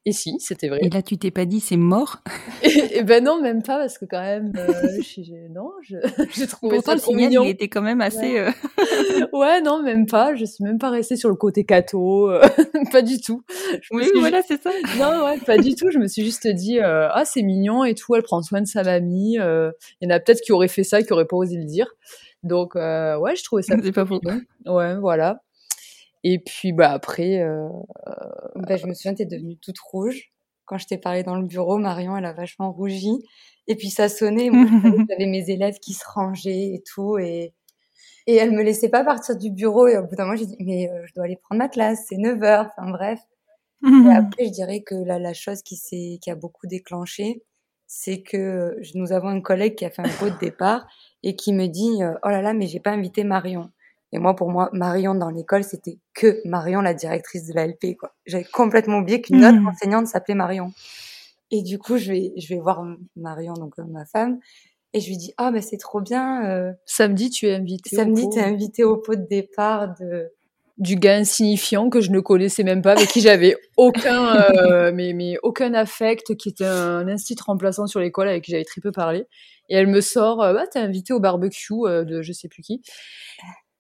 Et si, c'était vrai. Et là, tu t'es pas dit c'est mort et, ben non, même pas parce que quand même, euh, non, j'ai trouvé Pourtant, ça trop mignon. Il était quand même assez. Ouais. Euh, ouais. non, même pas. Je suis même pas restée sur le côté cato, euh, pas du tout. oui, voilà, c'est ça. Non, ouais, pas du tout. Je me suis juste dit, ah, c'est mignon et tout. Elle prend soin de sa mamie. Il y en a peut-être qui auraient fait ça, qui auraient pas osé le dire. Donc, ouais, je trouvais ça. C'est pas pour. Ouais, voilà. Et puis bah après, euh, bah, je me souviens, t'es devenue toute rouge quand je t'ai parlé dans le bureau. Marion, elle a vachement rougi. Et puis ça sonnait. Moi, j'avais mes élèves qui se rangeaient et tout, et et elle me laissait pas partir du bureau. Et au bout d'un moment, j'ai dit mais euh, je dois aller prendre ma classe, c'est 9 heures. Enfin bref. Et après, je dirais que la, la chose qui s'est qui a beaucoup déclenché, c'est que nous avons un collègue qui a fait un de départ et qui me dit euh, oh là là mais j'ai pas invité Marion. Et moi, pour moi, Marion dans l'école, c'était que Marion, la directrice de la LP, quoi. J'avais complètement oublié qu'une autre mmh. enseignante s'appelait Marion. Et du coup, je vais, je vais voir Marion, donc euh, ma femme, et je lui dis, ah, ben c'est trop bien. Euh, samedi, tu es invitée. Samedi, tu es invitée au pot de départ de du gars insignifiant que je ne connaissais même pas, avec qui j'avais aucun, euh, mais, mais aucun affect, qui était un institut remplaçant sur l'école avec qui j'avais très peu parlé. Et elle me sort, bah, t'es invitée au barbecue de je sais plus qui.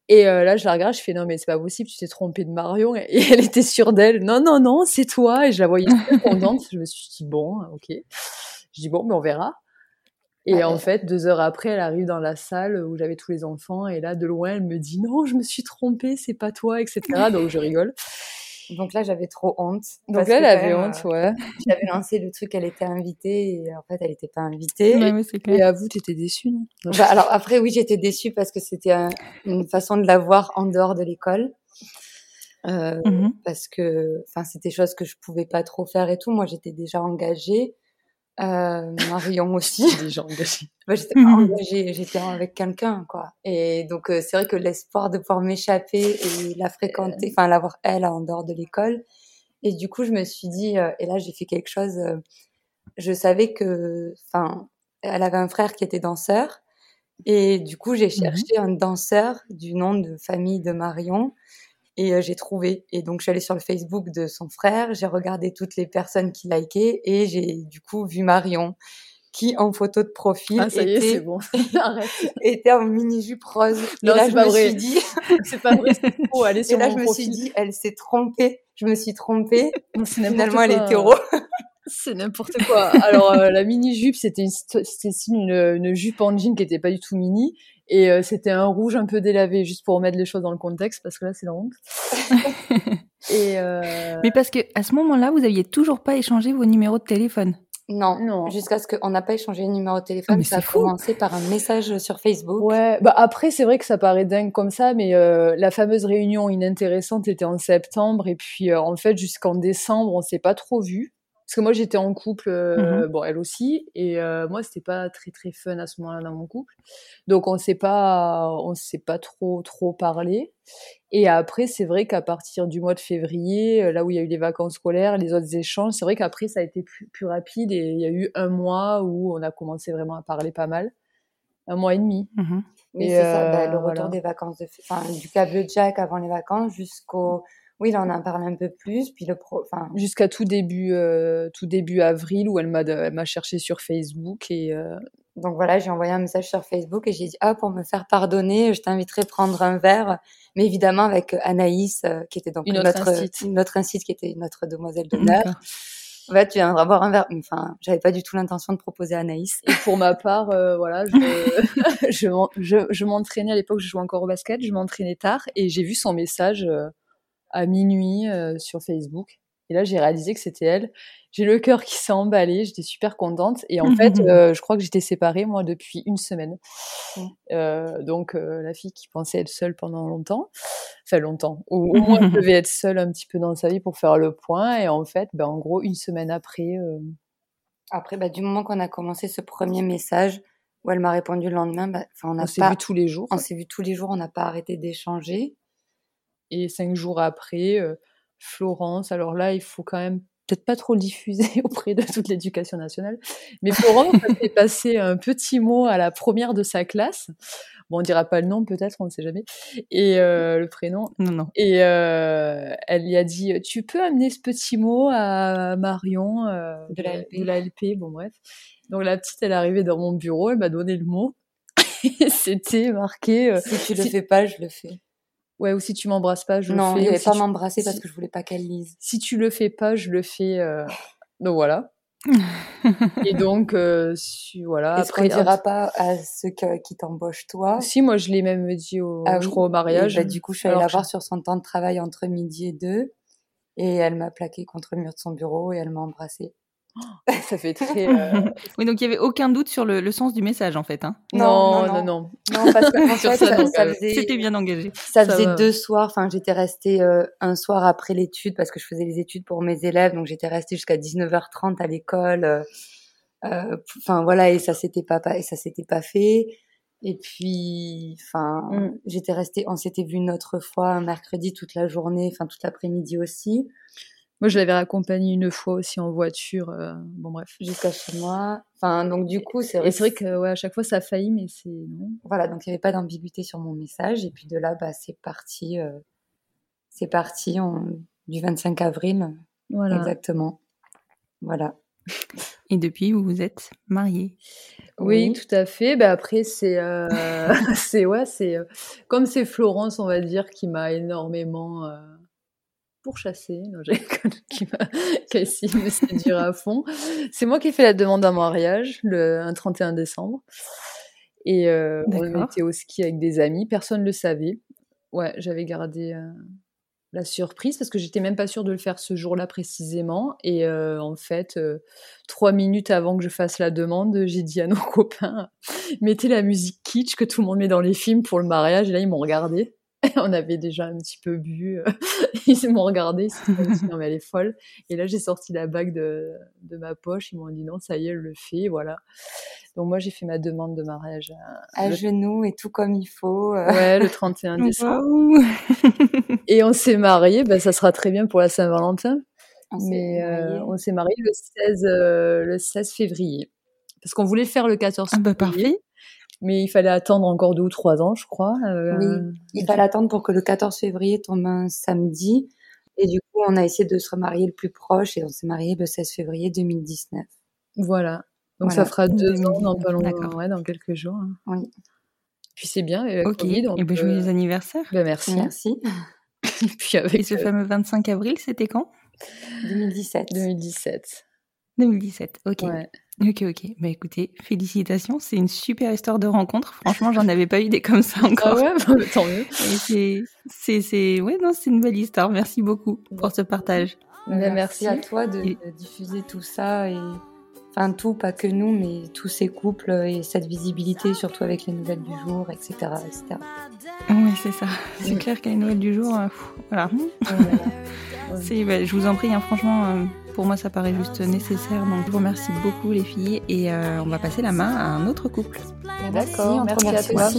Et euh, là, je la regarde, je fais non, mais c'est pas possible, tu t'es trompée de Marion. Et elle était sûre d'elle. Non, non, non, c'est toi. Et je la voyais contente. je me suis dit bon, ok. Je dis bon, mais on verra. Et en fait, deux heures après, elle arrive dans la salle où j'avais tous les enfants. Et là, de loin, elle me dit non, je me suis trompée, c'est pas toi, etc. Donc je rigole. Donc là, j'avais trop honte. Donc là, elle avait honte, euh, ouais. J'avais lancé le truc, elle était invitée, et en fait, elle n'était pas invitée. et à vous, t'étais déçue, non? Bah, Alors après, oui, j'étais déçue parce que c'était une façon de la voir en dehors de l'école. Euh, mmh Parce que, enfin, c'était des choses que je pouvais pas trop faire et tout. Moi, j'étais déjà engagée. Euh, Marion aussi. déjà engagée. Bah, j'étais pas engagée, j'étais avec quelqu'un, quoi. Et donc, euh, c'est vrai que l'espoir de pouvoir m'échapper et la fréquenter, enfin, l'avoir elle en dehors de l'école. Et du coup, je me suis dit, euh, et là, j'ai fait quelque chose, euh, je savais que, enfin, elle avait un frère qui était danseur. Et du coup, j'ai mmh cherché un danseur du nom de famille de Marion Et j'ai trouvé. Et donc, je suis allée sur le Facebook de son frère, j'ai regardé toutes les personnes qui likaient et j'ai du coup vu Marion qui en photo de profil ah, ça était, y est, c'est bon. était en mini jupe rose. Non, et là, je pas me vrai. suis dit, c'est pas vrai. Aller sur et là, mon je me suis dit, elle s'est trompée. Je me suis trompée. Finalement, elle est hétéro. C'est n'importe quoi. Alors euh, la mini jupe, c'était une, c'était une, une jupe en jean qui était pas du tout mini et euh, c'était un rouge un peu délavé, juste pour remettre les choses dans le contexte parce que là c'est la honte. et euh... Mais parce que à ce moment-là, vous aviez toujours pas échangé vos numéros de téléphone. Non, Non. jusqu'à ce qu'on n'a pas échangé de numéro de Ah, téléphone. mais ça a fou. commencé par un message sur Facebook. Ouais, bah après c'est vrai que ça paraît dingue comme ça, mais euh, la fameuse réunion inintéressante était en septembre et puis euh, en fait jusqu'en décembre on s'est pas trop vu parce que moi j'étais en couple, euh, bon elle aussi et euh, moi c'était pas très très fun à ce moment-là dans mon couple, donc on s'est pas on s'est pas trop trop parlé et après c'est vrai qu'à partir du mois de février, euh, là où il y a eu les vacances scolaires, les autres échanges, c'est vrai qu'après ça a été plus, plus rapide et il y a eu un mois où on a commencé vraiment à parler pas mal, un mois et demi. Mhm. Oui, c'est ça, bah, euh, le retour voilà. des vacances, de... enfin, du câble Jack avant les vacances jusqu'au. Oui, là, on en parle un peu plus. Puis le pro. Jusqu'à tout début euh, tout début avril où elle m'a elle m'a cherché sur Facebook et euh, donc voilà, j'ai envoyé un message sur Facebook et j'ai dit Ah, pour me faire pardonner, je t'inviterai à prendre un verre. Mais évidemment, avec Anaïs, euh, qui était donc Une notre, incite. notre incite, qui était notre demoiselle d'honneur. En fait, tu viendras boire un verre. Enfin, j'avais pas du tout l'intention de proposer à Anaïs. et pour ma part euh, voilà je je, je, je m'entraînais à l'époque je jouais encore au basket je m'entraînais tard et j'ai vu son message euh, à minuit euh, sur Facebook et là j'ai réalisé que c'était elle j'ai le cœur qui s'est emballé j'étais super contente et en fait euh, je crois que j'étais séparée moi depuis une semaine. Euh, donc euh, la fille qui pensait être seule pendant longtemps enfin longtemps au, au moins elle devait être seule un petit peu dans sa vie pour faire le point et en fait ben en gros une semaine après Après, bah, du moment qu'on a commencé ce premier message, où elle m'a répondu le lendemain, bah, on on s'est pas. vu tous les jours On s'est vu tous les jours, on n'a pas arrêté d'échanger. Et cinq jours après, euh, Florence, alors là, il faut quand même peut-être pas trop le diffuser auprès de toute l'éducation nationale, mais Florence a fait passer un petit mot à la première de sa classe. Bon, on dira pas le nom, peut-être, on ne sait jamais, et euh, le prénom. Non, non. Et euh, elle lui a dit, tu peux amener ce petit mot à Marion euh, De la LP. de la LP, bon bref. Donc la petite, elle est arrivée dans mon bureau, elle m'a donné le mot. Et C'était marqué. euh, Si tu le si- fais pas, je le fais. Ouais, ou si tu m'embrasses pas, je non, le il fais. ou avait si pas tu- m'embrasser parce si- que je voulais pas qu'elle lise. si tu le fais pas, je le fais. euh, Donc voilà. Et donc, euh, si- voilà. Est-ce qu'on Après, dira pas à ceux que- qui t'embauchent toi? Si moi je l'ai même dit au, Ah je oui? crois au mariage. Bah, du coup, je suis allée la voir sur son temps de travail entre midi et deux. Et elle m'a plaqué contre le mur de son bureau et elle m'a embrassée. Ça fait très. euh, Oui, donc il y avait aucun doute sur le, le sens du message en fait. Hein. Non, Non, non, non, non. Non, parce que en Sur fait, ça, ça, non, ça faisait, C'était bien engagé. ça ça faisait va. deux soirs. Enfin, j'étais restée euh, un soir après l'étude parce que je faisais les études pour mes élèves. Donc, j'étais restée jusqu'à 19h30 à l'école. euh, euh, Enfin, voilà, et ça s'était pas, pas- et ça s'était pas fait. Et puis, enfin, Mm. j'étais restée, on s'était vu une autre fois un mercredi toute la journée, enfin toute l'après-midi aussi, Moi, je l'avais raccompagné une fois aussi en voiture. euh, Bon, bref. jusqu'à chez moi. Enfin, donc du coup, c'est Et c'est vrai que ouais, à chaque fois ça a failli, mais c'est non. voilà, donc il n'y avait pas d'ambiguïté sur mon message. Et puis de là, bah, c'est parti, euh, c'est parti on- du 25 avril, Voilà. exactement. Voilà. Et depuis, vous vous êtes mariés. Oui, Oui. tout à fait. Ben après, c'est, euh, c'est ouais, c'est euh, comme c'est Florence, on va dire, qui m'a énormément euh, pourchassée, qui m'a de me séduire à fond. C'est moi qui ai fait la demande en mariage le un 31 décembre. Et euh, on était au ski avec des amis, personne ne le savait. Ouais, j'avais gardé euh, la surprise parce que j'étais même pas sûre de le faire ce jour-là précisément. Et euh, en fait, euh, trois minutes avant que je fasse la demande, j'ai dit à nos copains mettez la musique kitsch que tout le monde met dans les films pour le mariage. Et là, ils m'ont regardé. On avait déjà un petit peu bu. Ils m'ont regardé. Ils se sont dit non mais elle est folle. Et là, j'ai sorti la bague de, de ma poche. Ils m'ont dit non, ça y est, elle le fait. Voilà. Donc moi, j'ai fait ma demande de mariage à- À le- genoux et tout comme il faut. euh. Ouais, le 31 décembre. Et on s'est mariés, ben, ça sera très bien pour la Saint-Valentin. On s'est Mais euh, on s'est mariés le 16, euh, le 16 février. Parce qu'on voulait faire le 14 Ah bah février. parfait. Mais il fallait attendre encore deux ou trois ans, je crois. oui, il fallait attendre pour que le 14 février tombe un samedi. Et du coup, on a essayé de se remarier le plus proche et on s'est marié le 16 février 2019. Voilà. Donc ça fera deux ans dans pas longtemps, ouais, dans quelques jours. Hein. Oui. Puis c'est bien. Et ok. et ben, joyeux anniversaire. Ben, merci. Merci. et puis avec et ce fameux 25 avril, c'était quand? 2017. 2017. 2017. Ok. Ouais. Ok, ok. Bah écoutez, félicitations. C'est une super histoire de rencontre. Franchement, j'en avais pas eu des comme ça encore. Ah ouais, bah, tant mieux. c'est, c'est, c'est, ouais, non, c'est une belle histoire. Merci beaucoup pour ce partage. Merci, merci à toi de, de, diffuser tout ça et, enfin tout, pas que nous, mais tous ces couples et cette visibilité, surtout avec les nouvelles du jour, etc., etc. Oui, c'est ça. C'est clair qu'à les nouvelles du jour, euh, voilà. c'est, bah, je vous en prie, hein, franchement. Euh, pour moi, ça paraît juste nécessaire. Donc, je vous remercie beaucoup, les filles. Et euh, on va passer la main à un autre couple. D'accord, merci, à toi.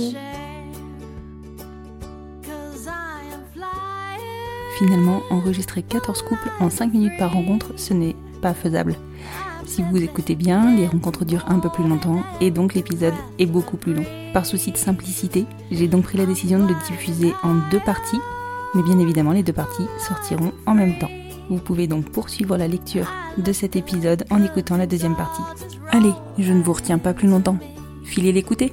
Finalement, enregistrer 14 couples en 5 minutes par rencontre, ce n'est pas faisable. Si vous écoutez bien, les rencontres durent un peu plus longtemps et donc l'épisode est beaucoup plus long. Par souci de simplicité, j'ai donc pris la décision de le diffuser en deux parties, mais bien évidemment les deux parties sortiront en même temps. Vous pouvez donc poursuivre la lecture de cet épisode en écoutant la deuxième partie. Allez, je ne vous retiens pas plus longtemps. Filez l'écouter.